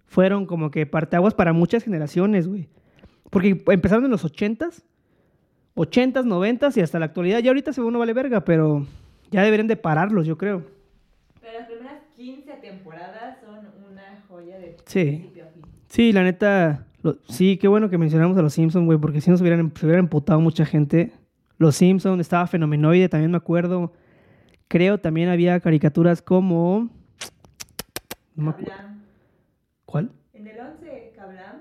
fueron como que parteaguas para muchas generaciones, güey. Porque empezaron en los ochentas, ochentas, noventas y hasta la actualidad. Ya ahorita según no vale verga, pero ya deberían de pararlos, yo creo. Pero las primeras 15 temporadas son una joya de Sí. principio a fin. Sí, la neta, lo- sí, qué bueno que mencionamos a los Simpsons, güey, porque si nos hubieran, se hubiera emputado mucha gente. Los Simpsons, estaba Fenomenoide, también me acuerdo. Creo también había caricaturas como... No Kablam. ¿Cuál? En el 11, Kablam.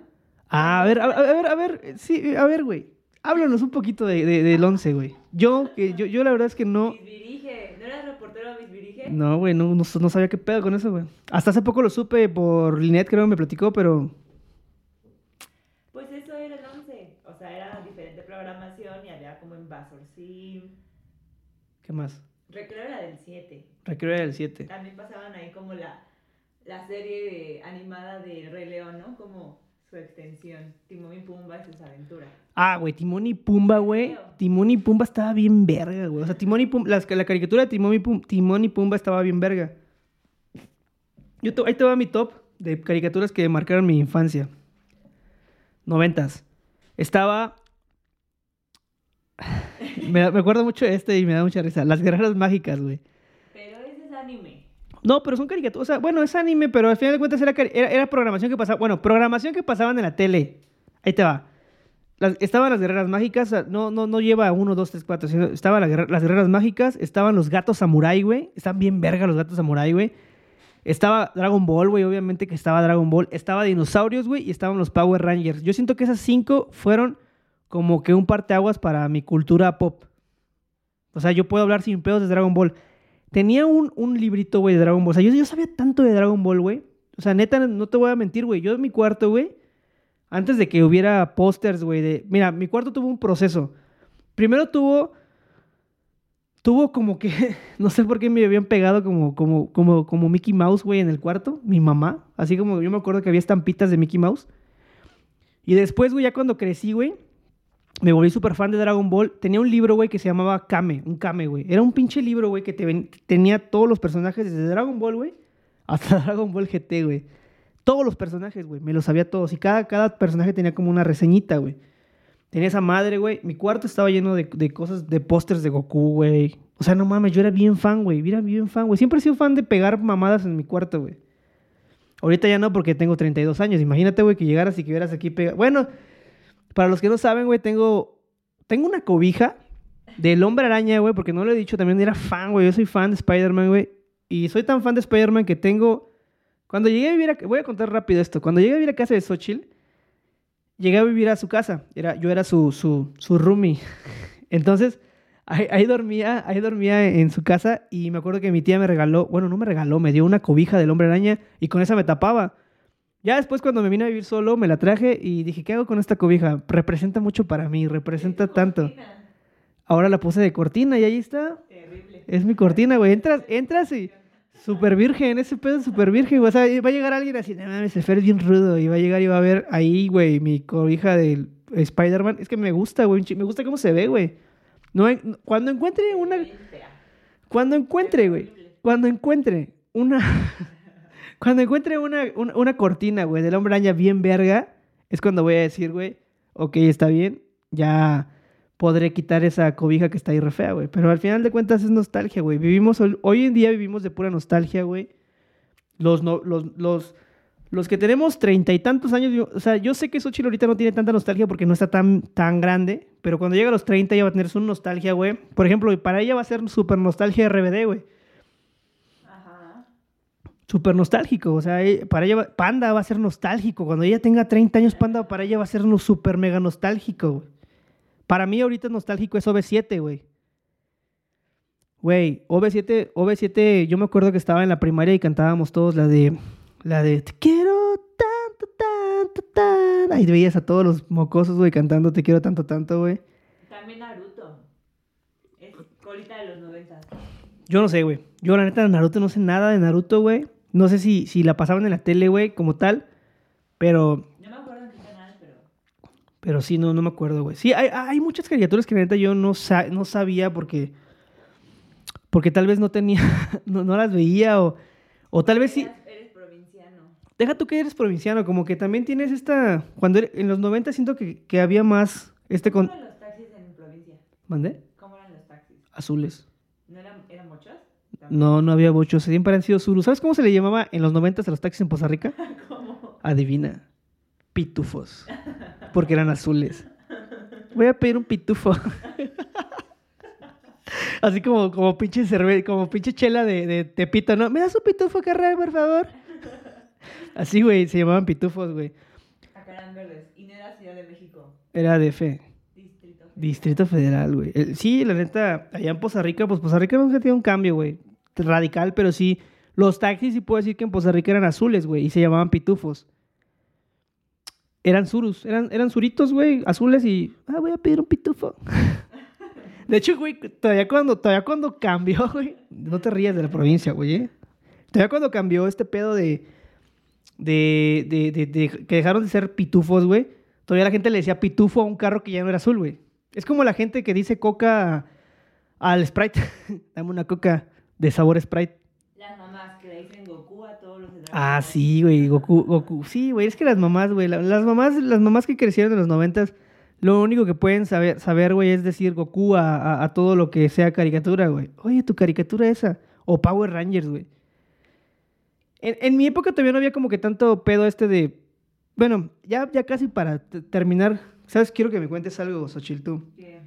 Ah, a ver, a, ver, a ver, sí, a ver, güey. Háblanos un poquito de, de- del 11, güey. Yo, que yo, yo la verdad es que no... ¿No eras reportero de? No, güey, no, no, no sabía qué pedo con eso, güey. Hasta hace poco lo supe por Linet, creo que me platicó, pero... Pues eso era el 11. O sea, era diferente programación y había como Invasor Sim. ¿Qué más? Recreo era del 7. Recreo era el 7. También pasaban ahí como la, la serie de- animada de Rey León, ¿no? Como su extensión. Timón y Pumba y sus aventuras. Ah, güey, Timón y Pumba, güey. Timón y Pumba estaba bien verga, güey. O sea, Timón y Pumba, las- la, caricatura de Timón y, Pum- Timón y Pumba estaba bien verga. Yo te- ahí te va mi top de caricaturas que marcaron mi infancia. Noventas. Estaba... Me, da- me acuerdo mucho de este y me da mucha risa. Las guerreras mágicas, güey. Pero ese es anime. No, pero son caricaturas. O sea, bueno, es anime, pero al final de cuentas era, era, era programación que pasaba. Bueno, programación que pasaban en la tele. Ahí te va. Las- estaban las guerreras mágicas. No, no, no lleva uno, dos, tres, cuatro. sino estaban la guerra- las guerreras mágicas. Estaban los gatos samurai, güey. Están bien verga los gatos samurai, güey. Estaba Dragon Ball, güey. Obviamente que estaba Dragon Ball. Estaba dinosaurios, güey. Y estaban los Power Rangers. Yo siento que esas cinco fueron como que un parteaguas para mi cultura pop. O sea, yo puedo hablar sin pedos de Dragon Ball. Tenía un, un librito, güey, de Dragon Ball. O sea, yo, yo sabía tanto de Dragon Ball, güey. O sea, neta, no te voy a mentir, güey. Yo en mi cuarto, güey, antes de que hubiera pósters, güey, de... Mira, mi cuarto tuvo un proceso. Primero tuvo... Tuvo como que... No sé por qué me habían pegado como, como, como, como Mickey Mouse, güey, en el cuarto. Mi mamá. Así como yo me acuerdo que había estampitas de Mickey Mouse. Y después, güey, ya cuando crecí, güey, me volví súper fan de Dragon Ball. Tenía un libro, güey, que se llamaba Kame, un Kame, güey. Era un pinche libro, güey, que te tenía todos los personajes desde Dragon Ball, güey, hasta Dragon Ball GT, güey. Todos los personajes, güey, me los sabía todos. Y cada, cada personaje tenía como una reseñita, güey. Tenía esa madre, güey. Mi cuarto estaba lleno de, de cosas, de pósters de Goku, güey. O sea, no mames, yo era bien fan, güey. Era bien fan, güey. Siempre he sido fan de pegar mamadas en mi cuarto, güey. Ahorita ya no porque tengo 32 años. Imagínate, güey, que llegaras y que vieras aquí pegado. Bueno, para los que no saben, güey, tengo, tengo una cobija del Hombre Araña, güey, porque no lo he dicho, también era fan, güey. Yo soy fan de Spider-Man, güey. Y soy tan fan de Spider-Man que tengo... Cuando llegué a vivir a... Voy a contar rápido esto. Cuando llegué a vivir a casa de Xochitl, llegué a vivir a su casa. Era, yo era su, su, su roomie. Entonces, ahí, ahí dormía, ahí dormía en su casa y me acuerdo que mi tía me regaló, bueno, no me regaló, me dio una cobija del Hombre Araña y con esa me tapaba. Ya después cuando me vine a vivir solo, me la traje y dije, ¿qué hago con esta cobija? Representa mucho para mí, representa tanto. Ahora la puse de cortina y ahí está. Terrible. Es mi cortina, güey. Entras, entras y súper virgen, ese pedo es súper virgen, güey. O sea, va a llegar alguien así, no mames, Fer es bien rudo. Y va a llegar y va a ver ahí, güey, mi cobija del Spider-Man. Es que me gusta, güey. Me gusta cómo se ve, güey. No, cuando encuentre una... Cuando encuentre, güey. Cuando encuentre una... cuando encuentre una, una, cortina, güey, del hombre araña bien verga, es cuando voy a decir, güey, ok, está bien, ya podré quitar esa cobija que está ahí re fea, güey. Pero al final de cuentas es nostalgia, güey. Vivimos, hoy- en día vivimos de pura nostalgia, güey. Los, no, los, los, los que tenemos treinta y tantos años, o sea, yo sé que Xochitl ahorita no tiene tanta nostalgia porque no está tan, tan grande, pero cuando llega a los 30 ella va a tener su nostalgia, güey. Por ejemplo, para ella va a ser súper nostalgia RBD, güey. Súper nostálgico, o sea, eh, para ella, va- Panda va a ser nostálgico. Cuando ella tenga 30 años, Panda para ella va a ser súper mega nostálgico, güey. Para mí ahorita nostálgico es OV7, güey. Güey, OV7, OV7, yo me acuerdo que estaba en la primaria y cantábamos todos la de, la de, te quiero tanto, tanto, tanto. Ahí veías a todos los mocosos, güey, cantando te quiero tanto, tanto, güey. También Naruto. Es colita de los 90. Yo no sé, güey. Yo la neta de Naruto no sé nada de Naruto, güey. No sé si, si la pasaban en la tele, güey, como tal. Pero No me acuerdo en qué canal, pero. Pero sí, no, no me acuerdo, güey. Sí, hay, hay muchas caricaturas que la neta yo no, sa- no sabía porque... Porque tal vez no tenía... No, no las veía o... O tal vez sí... Deja tú que eres provinciano, como que también tienes esta... Cuando er- en los 90 siento que, que había más... Este ¿Cómo con... eran los taxis en provincia? ¿Mandé? ¿Cómo eran los taxis? Azules. ¿No eran, eran No, no había bochos. Siempre han sido surus. ¿Sabes cómo se le llamaba en los 90 a los taxis en Poza Rica? ¿Cómo? Adivina. Pitufos. Porque eran azules. Voy a pedir un pitufo. Así como, como pinche cerve como pinche chela de, de Tepito, ¿no? ¿Me das un pitufo, carnal, por favor? Así, güey, se llamaban pitufos, güey. Acá eran verdes. Y no era Ciudad de México. Era de fe. Distrito. Distrito Federal, güey. El- Sí, la neta, allá en Poza Rica, pues Poza Rica nunca tiene un cambio, güey. Radical, pero sí. Los taxis sí puedo decir que en Poza Rica eran azules, güey, y se llamaban pitufos. Eran surus, eran, eran suritos, güey, azules y... Ah, voy a pedir un pitufo. De hecho, güey, todavía cuando, todavía cuando cambió, güey... No te rías de la provincia, güey, ¿eh? Todavía cuando cambió este pedo de... de, de, de- de- que dejaron de ser pitufos, güey, todavía la gente le decía pitufo a un carro que ya no era azul, güey. Es como la gente que dice coca al Sprite. Dame una coca de sabor Sprite. Las mamás que le dicen Goku a todos los Ah, sí, güey, Goku, Goku. Sí, güey, es que las mamás, güey, la- las mamás, las mamás que crecieron en los noventas, lo único que pueden saber, saber, güey, es decir Goku a, a- a todo lo que sea caricatura, güey. Oye, tu caricatura esa. O Power Rangers, güey. En, en mi época todavía no había como que tanto pedo este de... Bueno, ya, ya casi para terminar, ¿sabes? Quiero que me cuentes algo, Xochitl, tú. Que-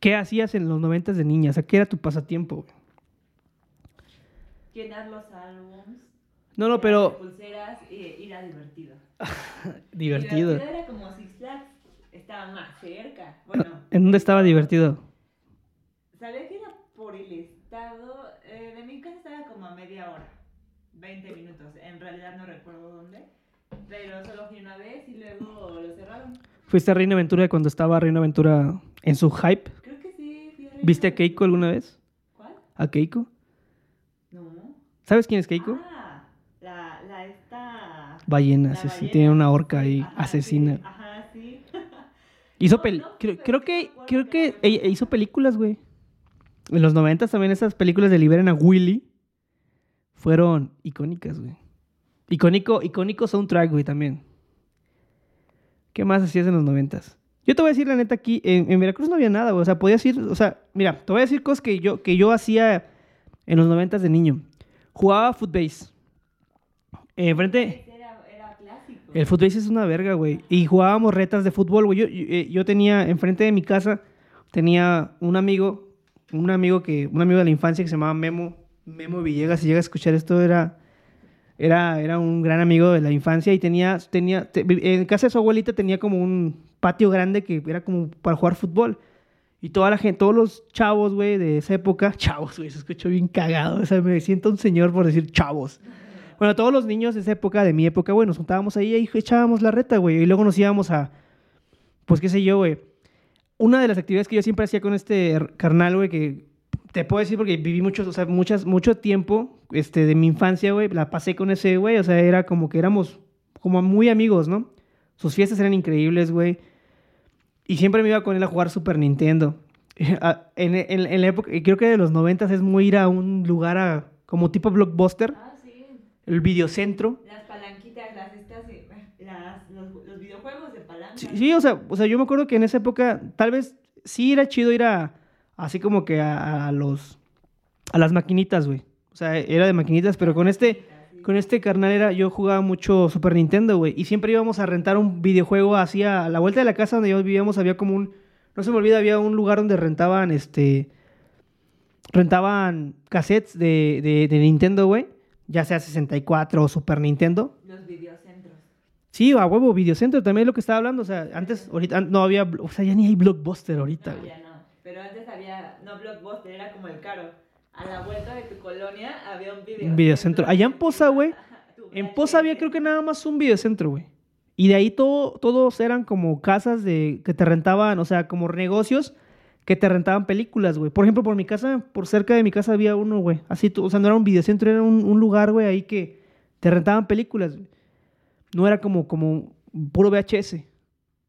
¿Qué, hacías en los noventas de niña? O sea, ¿qué era tu pasatiempo, güey? Llenar los álbums. No, no, pero... Pulseras y ir a divertido. Divertido. era como Six Flags. Estaba más cerca. Bueno, ¿En dónde estaba divertido? sabía que era por el estado. eh, de mi casa estaba como a media hora. 20 minutos. En realidad no recuerdo dónde. Pero solo fui una vez y luego lo cerraron. ¿Fuiste a Reina Aventura cuando estaba Reina Aventura en su hype? Creo que sí. fui a ¿Viste a Keiko alguna vez? ¿Cuál? ¿A Keiko? No. ¿Sabes quién es Keiko? Ah, la, la esta. Ballena, sí, sí, tiene una orca ahí, Ajá, asesina. sí, Ajá, sí. Hizo No, pel no, creo, pero creo que creo que la ella hizo películas, güey. En los noventas también esas películas de Liberen a Willy fueron icónicas, güey. Icónico, icónico soundtrack, güey, también. ¿Qué más hacías en los noventas? Yo te voy a decir la neta aquí, en, en Veracruz no había nada, güey. O sea, podías ir, o sea, mira, te voy a decir cosas que yo, que yo hacía en los noventas de niño. Jugaba footbase. Eh, Enfrente, Ese Era, era clásico. el footbase es una verga, güey. Y jugábamos retas de fútbol, güey. Yo, yo, eh, yo tenía, enfrente de mi casa, tenía un amigo, un amigo que, un amigo de la infancia que se llamaba Memo, Memo Villegas. Si llega a escuchar esto, era, era, era un gran amigo de la infancia y tenía, tenía, te- en casa de su abuelita tenía como un patio grande que era como para jugar fútbol. Y toda la gente, todos los chavos, güey, de esa época, chavos, güey, se escuchó bien cagado. O sea, me siento un señor por decir chavos. Bueno, todos los niños de esa época, de mi época, güey, nos juntábamos ahí y echábamos la reta, güey. Y luego nos íbamos a, pues qué sé yo, güey. Una de las actividades que yo siempre hacía con este carnal, güey, que te puedo decir porque viví muchos, o sea, muchas, mucho tiempo este, de mi infancia, güey, la pasé con ese, güey. O sea, era como que éramos como muy amigos, ¿no? Sus fiestas eran increíbles, güey. Y siempre me iba con él a jugar Super Nintendo. Ah, en, en- en la época, creo que de los noventas es muy ir a un lugar a, como tipo blockbuster, Ah, sí. el videocentro. Las palanquitas, las estas, eh, las, los, los videojuegos de palanca. Sí, sí, o sea, o sea, yo me acuerdo que en esa época tal vez sí era chido ir a, así como que a, a los, a las maquinitas, güey. O sea, era de maquinitas, pero con este, con este carnal era, yo jugaba mucho Super Nintendo, güey. Y siempre íbamos a rentar un videojuego así a, a la vuelta de la casa donde yo vivíamos, había como un, no se me olvida, había un lugar donde rentaban, este, rentaban cassettes de, de, de Nintendo, güey. Ya sea 64 o Super Nintendo. Los videocentros. Sí, a huevo, Videocentro también es lo que estaba hablando. O sea, antes, ahorita no había, o sea, ya ni hay Blockbuster ahorita, No, güey. ya no. Pero antes había, no Blockbuster, era como el caro. A la vuelta de tu colonia había un videocentro. Un videocentro. Allá en Poza, güey, En Poza había creo que nada más un videocentro, güey. Y de ahí todo, todos eran como casas de que te rentaban, o sea, como negocios que te rentaban películas, güey. Por ejemplo, por mi casa, por cerca de mi casa había uno, güey. Así, o sea, no era un videocentro, era un, un lugar, güey, ahí que te rentaban películas, güey. No era como, como puro VHS.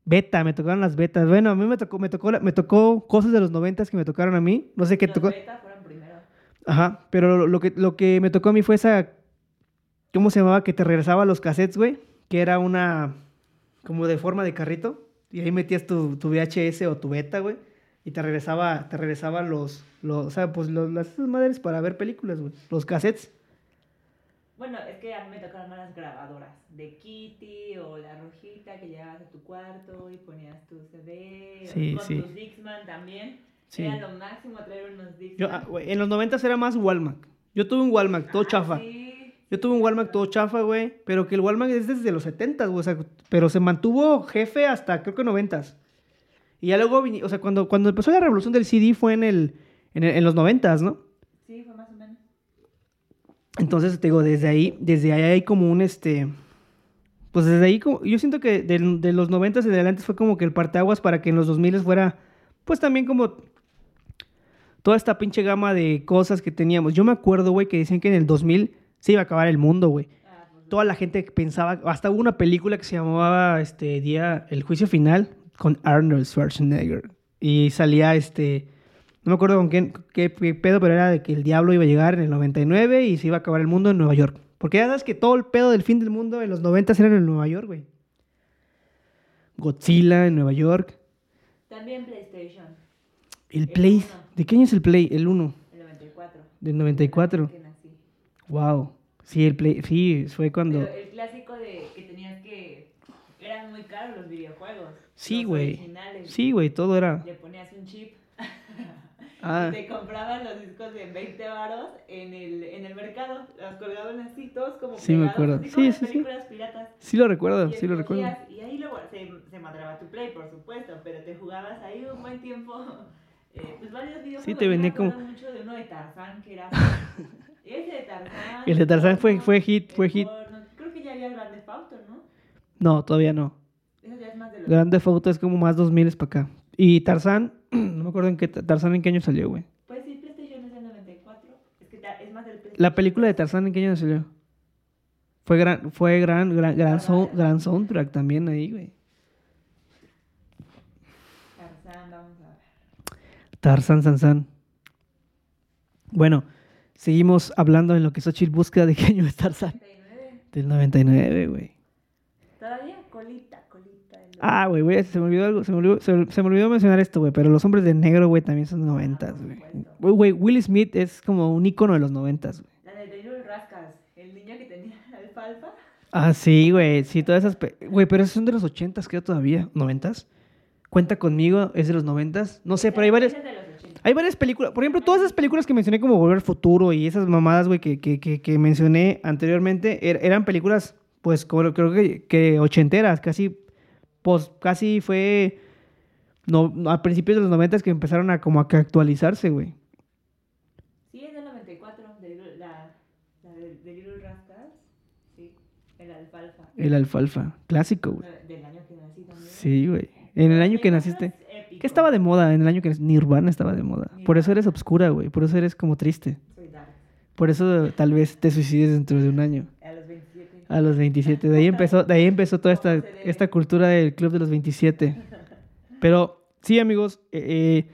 Beta, me tocaron las betas. Bueno, a mí me tocó, me tocó, me tocó cosas de los noventas que me tocaron a mí. No sé qué tocó. beta. Ajá, pero lo, que, lo que me tocó a mí fue esa, ¿cómo se llamaba? Que te regresaba los cassettes, güey, que era una, como de forma de carrito, y ahí metías tu, tu VHS o tu beta, güey, y te regresaba, te regresaban los, los o sea, pues los, las madres para ver películas, güey, los cassettes. Bueno, es que a mí me tocaron las grabadoras de Kitty o la rojita que llegabas a tu cuarto y ponías tu CD. o Sí, con sí. tus Dixman también. Sí. Era lo máximo traer unos ah, en los noventas era más Walmart. Yo tuve un Walmart, todo Ah, chafa. sí. Yo tuve un Walmart todo chafa, güey. Pero que el Walmart es desde los 70, güey. O sea, pero se mantuvo jefe hasta creo que 90. Y ya luego, o sea, cuando, cuando empezó la revolución del CD fue en, el, en, el- en los 90, ¿no? Sí, fue más o menos. Entonces, te digo, desde ahí, desde ahí hay como un, este... Pues desde ahí, como, yo siento que del- de, los 90 en adelante fue como que el parteaguas para que en los 2000 fuera, pues también como toda esta pinche gama de cosas que teníamos. Yo me acuerdo, güey, que decían que en el 2000 se iba a acabar el mundo, güey. Toda la gente pensaba, hasta hubo una película que se llamaba este día El juicio final con Arnold Schwarzenegger y salía este no me acuerdo con quién qué, qué pedo, pero era de que el diablo iba a llegar en el 99 y se iba a acabar el mundo en Nueva York. Porque ya sabes que todo el pedo del fin del mundo en los 90 era en Nueva York, güey. Godzilla en Nueva York. También PlayStation, El El Play. uno. ¿De qué año es el Play? El 1. el 94. Del 94. Que nací. Wow. Sí, el Play. Sí, fue cuando. Pero el clásico de que tenías que. Eran muy caros los videojuegos. Sí, güey. Sí, güey, todo era. Le ponías un chip. Ah, te compraban los discos de 20 varos en el, en el mercado. Los colgaban así, todos como Sí, me pegados, acuerdo. así Sí, sí, sí. películas piratas. sí lo recuerdo, sí lo recuerdo. Y ahí luego se, se madraba tu play, por supuesto, pero te jugabas ahí un buen tiempo. Eh, pues varios videojuegos. Sí, te vendía como- mucho de uno de Tarzán que era. Ese de Tarzán. El de Tarzán fue- fue hit, fue hit. porno. Creo que ya había Grande Fauto, ¿no? No, todavía no. Eso ya es más de los. Grande Foto es como más 2000 para acá. Y Tarzán, no me acuerdo en qué. Tarzán en qué año salió, güey. Pues sí, PlayStation es del 94. Es que es más del PlayStation. La película de Tarzán en qué año salió. Fue gran, fue gran, gran, gran, sound- gran soundtrack también ahí, güey. Tarzán, vamos a ver. Tarzán, Sansan. Bueno, seguimos hablando en lo que Xochitl busca de qué año es Tarzán. 39. Del 99, güey. Todavía colita, colita. Ah, güey, güey, se me olvidó algo, se me olvidó, se, se me olvidó mencionar esto, güey, pero los hombres de negro, güey, también son noventas, güey. Güey, Güey, Will Smith es como un icono de los noventas, güey. La de The Little Rascals. El niño que tenía alfalfa. Ah, sí, güey, sí, todas esas... pe- Güey, pero esos son de los ochentas, creo todavía, ¿noventas? Cuenta conmigo, es de los noventas. No sé, pero hay varias... Ese es de los 80. Hay varias películas, por ejemplo, todas esas películas que mencioné como Volver al Futuro y esas mamadas, güey, que, que, que, que mencioné anteriormente, er- eran películas, pues, como- creo que, que ochenteras, casi, pues, casi fue no, a principios de los noventas que empezaron a como a que actualizarse, güey. Sí, es del 94. De, la, la de, de Little Rascals. Sí, el alfalfa. El alfalfa, clásico, güey. Del año que nací también. Sí, güey. En el año que naciste. ¿Qué estaba de moda en el año que Nirvana estaba de moda. Por eso eres obscura, güey. Por eso eres como triste. Por eso tal vez te suicides dentro de un año. A los 27. A los 27. De ahí empezó, de ahí empezó toda esta, esta cultura del club de los 27. Pero sí, amigos, eh, eh,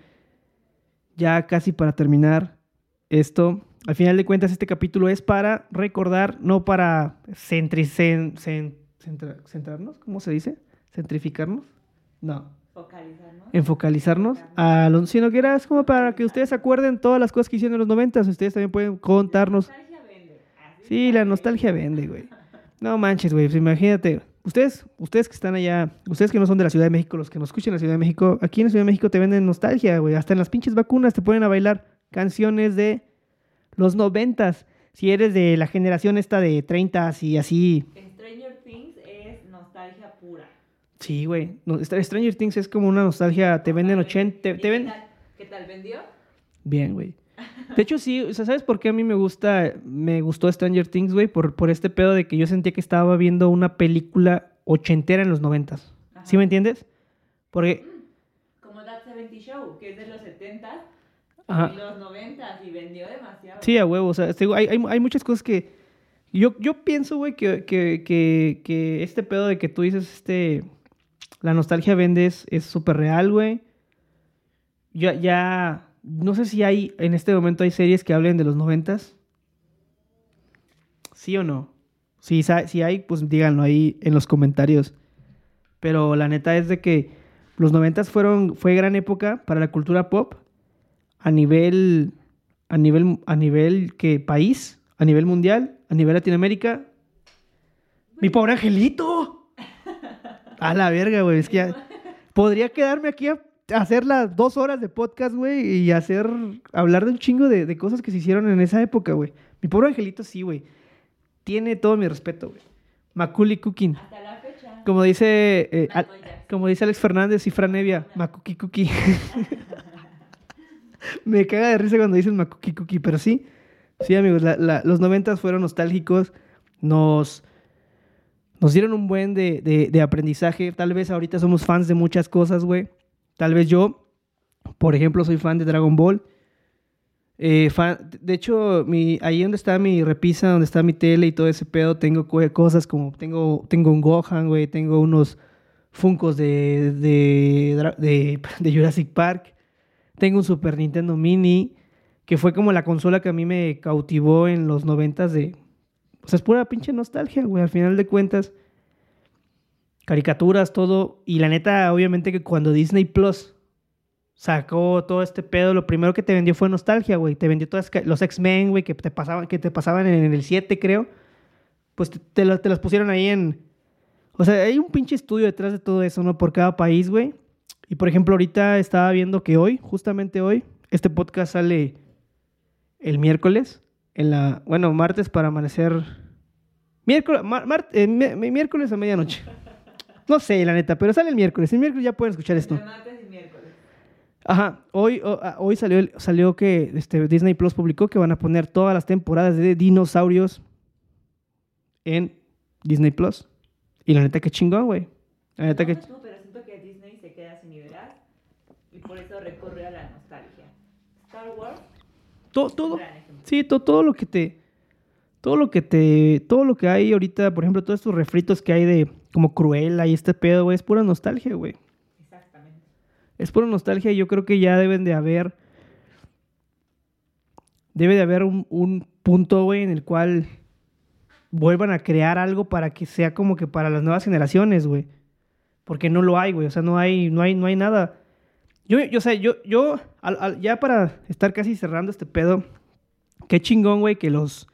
ya casi para terminar esto, al final de cuentas este capítulo es para recordar, no para centri- cen- cen- centra- centrarnos, ¿cómo se dice? Centrificarnos. No, Focalizarnos. enfocalizarnos a los, sino que era es como para que ustedes se acuerden todas las cosas que hicieron en los 90. Ustedes también pueden contarnos. La nostalgia vende. Sí, la nostalgia vende, güey. No manches, güey. Pues imagínate. Ustedes, ustedes que están allá, ustedes que no son de la Ciudad de México, los que nos escuchan en la Ciudad de México, aquí en la Ciudad de México te venden nostalgia, güey. Hasta en las pinches vacunas te ponen a bailar canciones de los noventas. Si eres de la generación esta de 30 y así Things es nostalgia pura. Sí, güey. No, Stranger Things es como una nostalgia. Te venden 80. Te, ¿Y te qué ven... tal? ¿Qué tal vendió? Bien, güey. De hecho, sí, o sea, ¿sabes por qué a mí me gusta, me gustó Stranger Things, güey? Por, por este pedo de que yo sentía que estaba viendo una película ochentera en los noventas. ¿Sí me entiendes? Porque, Como That 70 Show, que es de los 70 Ajá. y los 90 y vendió demasiado. sí, a huevo, o sea, hay, hay, hay muchas cosas que... Yo, yo pienso, güey, que, que, que, que este pedo de que tú dices, este... La nostalgia vendes es súper real, güey. Ya, ya... No sé si hay, en este momento hay series que hablen de los noventas. ¿Sí o no? Si, si hay, pues díganlo ahí en los comentarios. Pero la neta es de que los noventas fueron, fue gran época para la cultura pop a nivel, a nivel, a nivel que país, a nivel mundial, a nivel Latinoamérica. ¡Mi pobre angelito! A la verga, güey. Es que ya- podría quedarme aquí a hacer las dos horas de podcast, güey, y hacer, hablar de un chingo de, de cosas que se hicieron en esa época, güey. Mi pobre angelito sí, güey. Tiene todo mi respeto, güey. Macaulay Cooking. Hasta la fecha. Como dice, eh, Al- como dice Alex Fernández y Fran Nevia, Macuki Cookie. Me caga de risa cuando dicen Macuki Cookie, pero sí, sí, amigos, la- la- los noventas fueron nostálgicos, nos, nos dieron un buen de, de- aprendizaje. Tal vez ahorita somos fans de muchas cosas, güey. Tal vez yo, por ejemplo, soy fan de Dragon Ball. Eh, de hecho, ahí donde está mi repisa, donde está mi tele y todo ese pedo, tengo co- cosas como, tengo, tengo un Gohan, güey, tengo unos Funkos de, de, de, de Jurassic Park, tengo un Super Nintendo Mini, que fue como la consola que a mí me cautivó en los noventas de... O sea, es pura pinche nostalgia, güey, al final de cuentas. Caricaturas, todo. Y la neta, obviamente que cuando Disney Plus sacó todo este pedo, lo primero que te vendió fue nostalgia, güey. Te vendió todas los X-Men, güey, que te pasaban, que te pasaban en el 7, creo. Pues te, te las pusieron ahí en. O sea, hay un pinche estudio detrás de todo eso, ¿no? Por cada país, güey. Y por ejemplo, ahorita estaba viendo que hoy, justamente hoy, este podcast sale el miércoles. En la. Bueno, martes para amanecer. Miércoles, mar- mar- eh, mi- mi- miércoles a medianoche. No sé, la neta, pero sale el miércoles. El miércoles ya pueden escuchar esto. Entre martes y miércoles. Ajá, hoy, ah, hoy salió, el- salió que este, Disney Plus publicó que van a poner todas las temporadas de dinosaurios en Disney Plus. Y la neta, que chingón, güey. La neta, que. No, no, pero siento que Disney se queda sin ideas y por eso recurre a la nostalgia. Star Wars, todo. Sí, to- todo lo que te. Todo lo que te. Todo lo que hay ahorita, por ejemplo, todos estos refritos que hay de. Como Cruella y este pedo, güey, es pura nostalgia, güey. Exactamente. Es pura nostalgia y yo creo que ya deben de haber. Debe de haber un, un punto, güey, en el cual vuelvan a crear algo para que sea como que para las nuevas generaciones, güey. Porque no lo hay, güey. O sea, no hay, no hay, no hay nada. Yo, yo, o sea, yo, yo, al- al- ya para estar casi cerrando este pedo, qué chingón, güey, que los.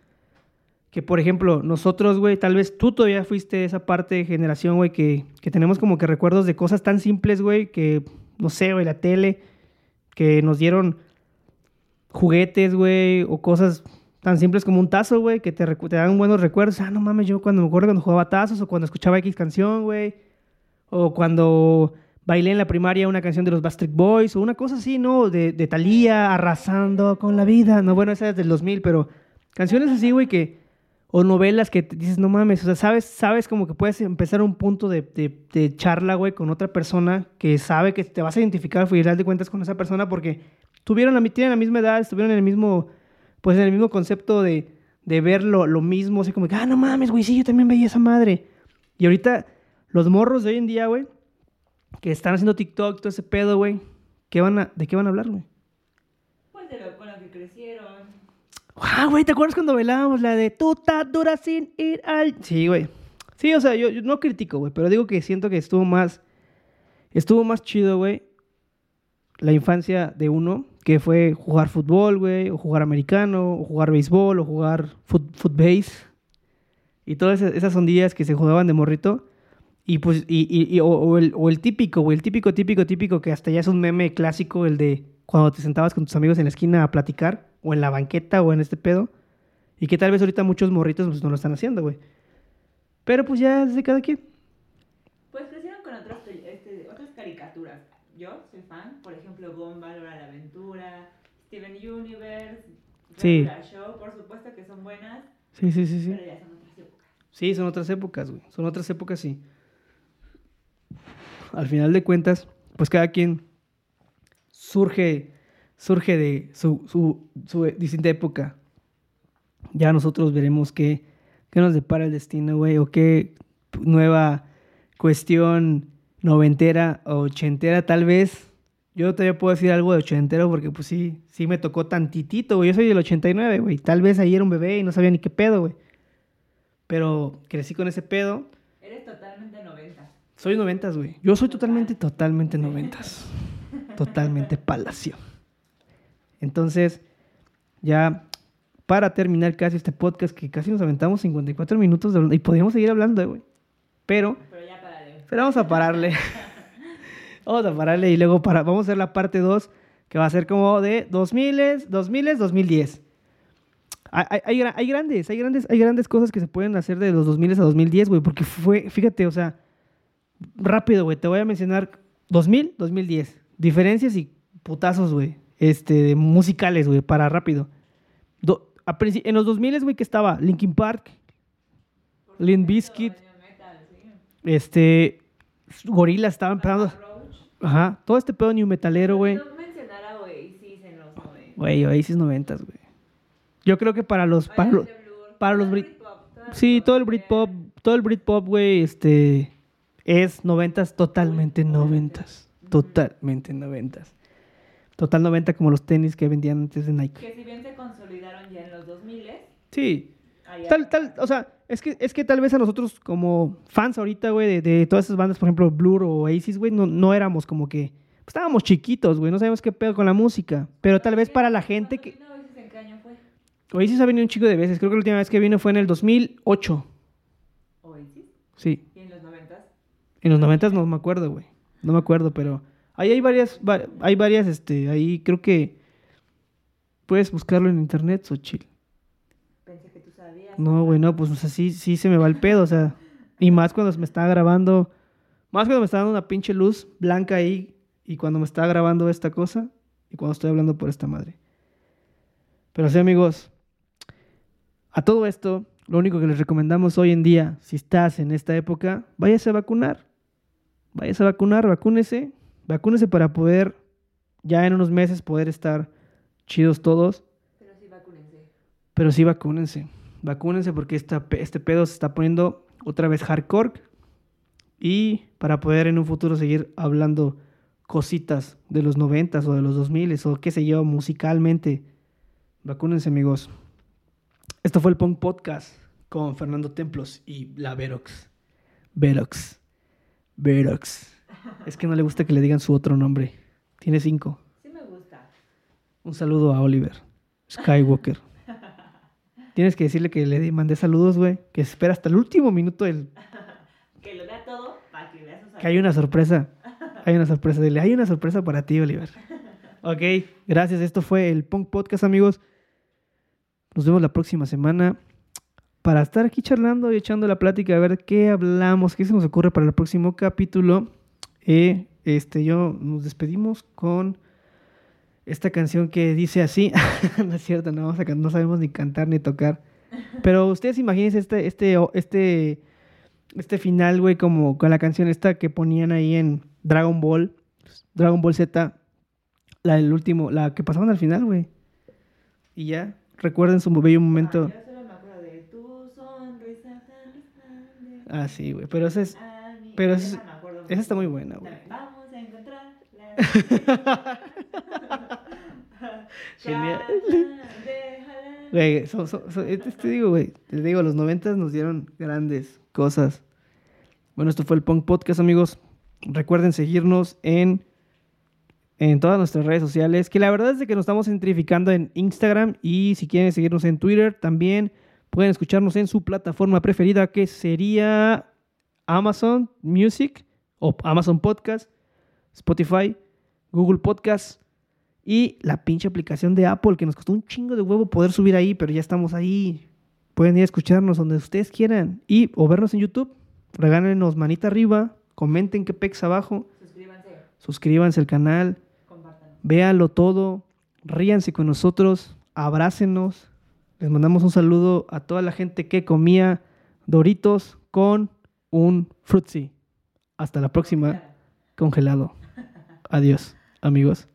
Que por ejemplo, nosotros, güey, tal vez tú todavía fuiste esa parte de generación, güey, que, que tenemos como que recuerdos de cosas tan simples, güey, que, no sé, güey, la tele, que nos dieron juguetes, güey, o cosas tan simples como un tazo, güey, que te, te dan buenos recuerdos. Ah, no mames, yo cuando me acuerdo cuando jugaba tazos o cuando escuchaba X canción, güey, o cuando bailé en la primaria una canción de los Backstreet Boys, o una cosa así, ¿no? De, de Thalía, arrasando con la vida. No, bueno, esa es del 2000, pero canciones así, güey, que... O novelas que dices, no mames, o sea, sabes, sabes como que puedes empezar un punto de, de- charla, güey, con otra persona que sabe que te vas a identificar al final de cuentas con esa persona porque tuvieron la, tienen la misma edad, estuvieron en el mismo, pues en el mismo concepto de, de ver lo, mismo, así como ah, no mames, güey, sí, yo también veía esa madre. Y ahorita, los morros de hoy en día, güey, que están haciendo TikTok, todo ese pedo, güey, ¿qué van a, ¿de qué van a hablar, güey? Pues de lo con lo que crecieron. Ah, güey, ¿te acuerdas cuando bailábamos la de tú estás dura sin ir al... Sí, güey. Sí, o sea, yo, yo no critico, güey, pero digo que siento que estuvo más... Estuvo más chido, güey, la infancia de uno, que fue jugar fútbol, güey, o jugar americano, o jugar béisbol, o jugar foot, footbase. Y todas esas, esas ondillas que se jugaban de morrito. Y pues, y, y- y- o, o el, o el típico, güey, el típico, típico, típico, que hasta ya es un meme clásico, el de cuando te sentabas con tus amigos en la esquina a platicar, o en la banqueta, o en este pedo. Y que tal vez ahorita muchos morritos pues, no lo están haciendo, güey. Pero pues ya es de cada quien. Pues crecieron con otras, pel- este, otras caricaturas. Yo soy fan, por ejemplo, Hora de la Aventura, Steven Universe, Sí. Show, por supuesto que son buenas, Sí, sí, sí, sí. pero ya son otras épocas. Sí, son otras épocas, güey. Son otras épocas, sí. Al final de cuentas, pues cada quien surge, surge de su, su, su distinta época. Ya nosotros veremos qué, qué nos depara el destino, güey, o qué nueva cuestión noventera o ochentera, tal vez. Yo todavía puedo decir algo de ochentero porque, pues sí, sí me tocó tantitito, güey. Yo soy del 89, güey. Tal vez ahí era un bebé y no sabía ni qué pedo, güey. Pero crecí con ese pedo. Eres totalmente 90. Soy noventas, güey. Yo soy totalmente, totalmente noventas. Totalmente palacio. Entonces, ya para terminar casi este podcast, que casi nos aventamos 54 minutos de- y podríamos seguir hablando, güey. Pero, Pero ya pero vamos a pararle. vamos a pararle y luego para, vamos a hacer la parte 2, que va a ser como de 2000, 2000, 2010. Hay, hay- hay grandes, hay grandes, hay grandes cosas que se pueden hacer de los 2000 a 2010, güey, porque fue, fíjate, o sea, rápido, güey, te voy a mencionar 2000, 2010. Diferencias y putazos, güey, este, musicales, güey, para rápido. Do- a princi- en los 2000, güey, que estaba Linkin Park, metal, sí. este, Gorilla estaba empezando, ajá, todo este pedo new metalero, güey. No mencionar a Oasis en los 90. Güey, Oasis noventas, güey. Yo creo que para los... Para para los Brit- sí, todo el Britpop, todo el Britpop, güey, este... Es noventas, totalmente noventas. Totalmente noventas. Total noventa como los tenis que vendían antes de Nike. Que si bien se consolidaron ya en los 2000 Sí, Tal, tal, o sea, es que, es que tal vez a nosotros como fans ahorita, güey, de, de todas esas bandas, por ejemplo, Blur o Oasis, güey, no, no éramos como que... pues, estábamos chiquitos, güey, no sabíamos qué pedo con la música. Pero tal vez para la gente que... ¿Oasis en qué año fue? Oasis ha venido un chico de veces. Creo que la última vez que vino fue en el 2008. Oasis. Sí. ¿Y en los 90? En los 90 no me acuerdo, güey. No me acuerdo, pero... Ahí hay varias, va- hay varias, este, ahí creo que... Puedes buscarlo en internet, Xochitl. Pensé que tú sabías. No, güey, no, pues o sea, sí, sí se me va el pedo, o sea. Y más cuando me estaba grabando, más cuando me está dando una pinche luz blanca ahí y cuando me está grabando esta cosa y cuando estoy hablando por esta madre. Pero sí, amigos, a todo esto, lo único que les recomendamos hoy en día, si estás en esta época, váyase a vacunar. Váyase a vacunar, vacúnese, vacúnese para poder ya en unos meses poder estar chidos todos. Pero sí, vacúnense. Pero sí, vacúnense. Vacúnense porque esta, este pedo se está poniendo otra vez hardcore. Y para poder en un futuro seguir hablando cositas de los noventas o de los 2000 o qué sé yo, musicalmente. Vacúnense, amigos. Esto fue el Punk Podcast con Fernando Templos y la Verox. Verox. Verox. Es que no le gusta que le digan su otro nombre. Tiene cinco. Sí me gusta. Un saludo a Oliver Skywalker. Tienes que decirle que le mandé saludos, güey. Que espera hasta el último minuto del... Que lo vea todo para que veas sus Que hay una sorpresa. Hay una sorpresa. Dile, hay una sorpresa para ti, Oliver. Ok, gracias. Esto fue el Punk Podcast, amigos. Nos vemos la próxima semana para estar aquí charlando y echando la plática, a ver qué hablamos, qué se nos ocurre para el próximo capítulo. Eh, este, yo nos despedimos con esta canción que dice así. no es cierto, no, no sabemos ni cantar ni tocar. Pero ustedes imagínense este, este, este, este final, güey, como con la canción esta que ponían ahí en Dragon Ball, Dragon Ball Z, la del último, la que pasaban al final, güey. Y ya, recuerden su bello momento. Ah, sí, güey, pero esa es, a mí. pero Esa es- esa está muy buena, güey. Vamos a encontrar la... Genial. Güey, son- te, te digo, güey, te digo, los noventas nos dieron grandes cosas. Bueno, esto fue el Punk Podcast, amigos. Recuerden seguirnos en, en todas nuestras redes sociales, que la verdad es de que nos estamos centrificando en Instagram y si quieren seguirnos en Twitter, también pueden escucharnos en su plataforma preferida, que sería Amazon Music o Amazon Podcast, Spotify, Google Podcast y la pinche aplicación de Apple, que nos costó un chingo de huevo poder subir ahí, pero ya estamos ahí. Pueden ir a escucharnos donde ustedes quieran y o vernos en YouTube. Regálenos manita arriba, comenten qué pex abajo, Suscríbanse, suscríbanse al canal, véanlo todo, ríanse con nosotros, abrácenos. Les mandamos un saludo a toda la gente que comía Doritos con un Fruitsy. Hasta la próxima, congelado. Adiós, amigos.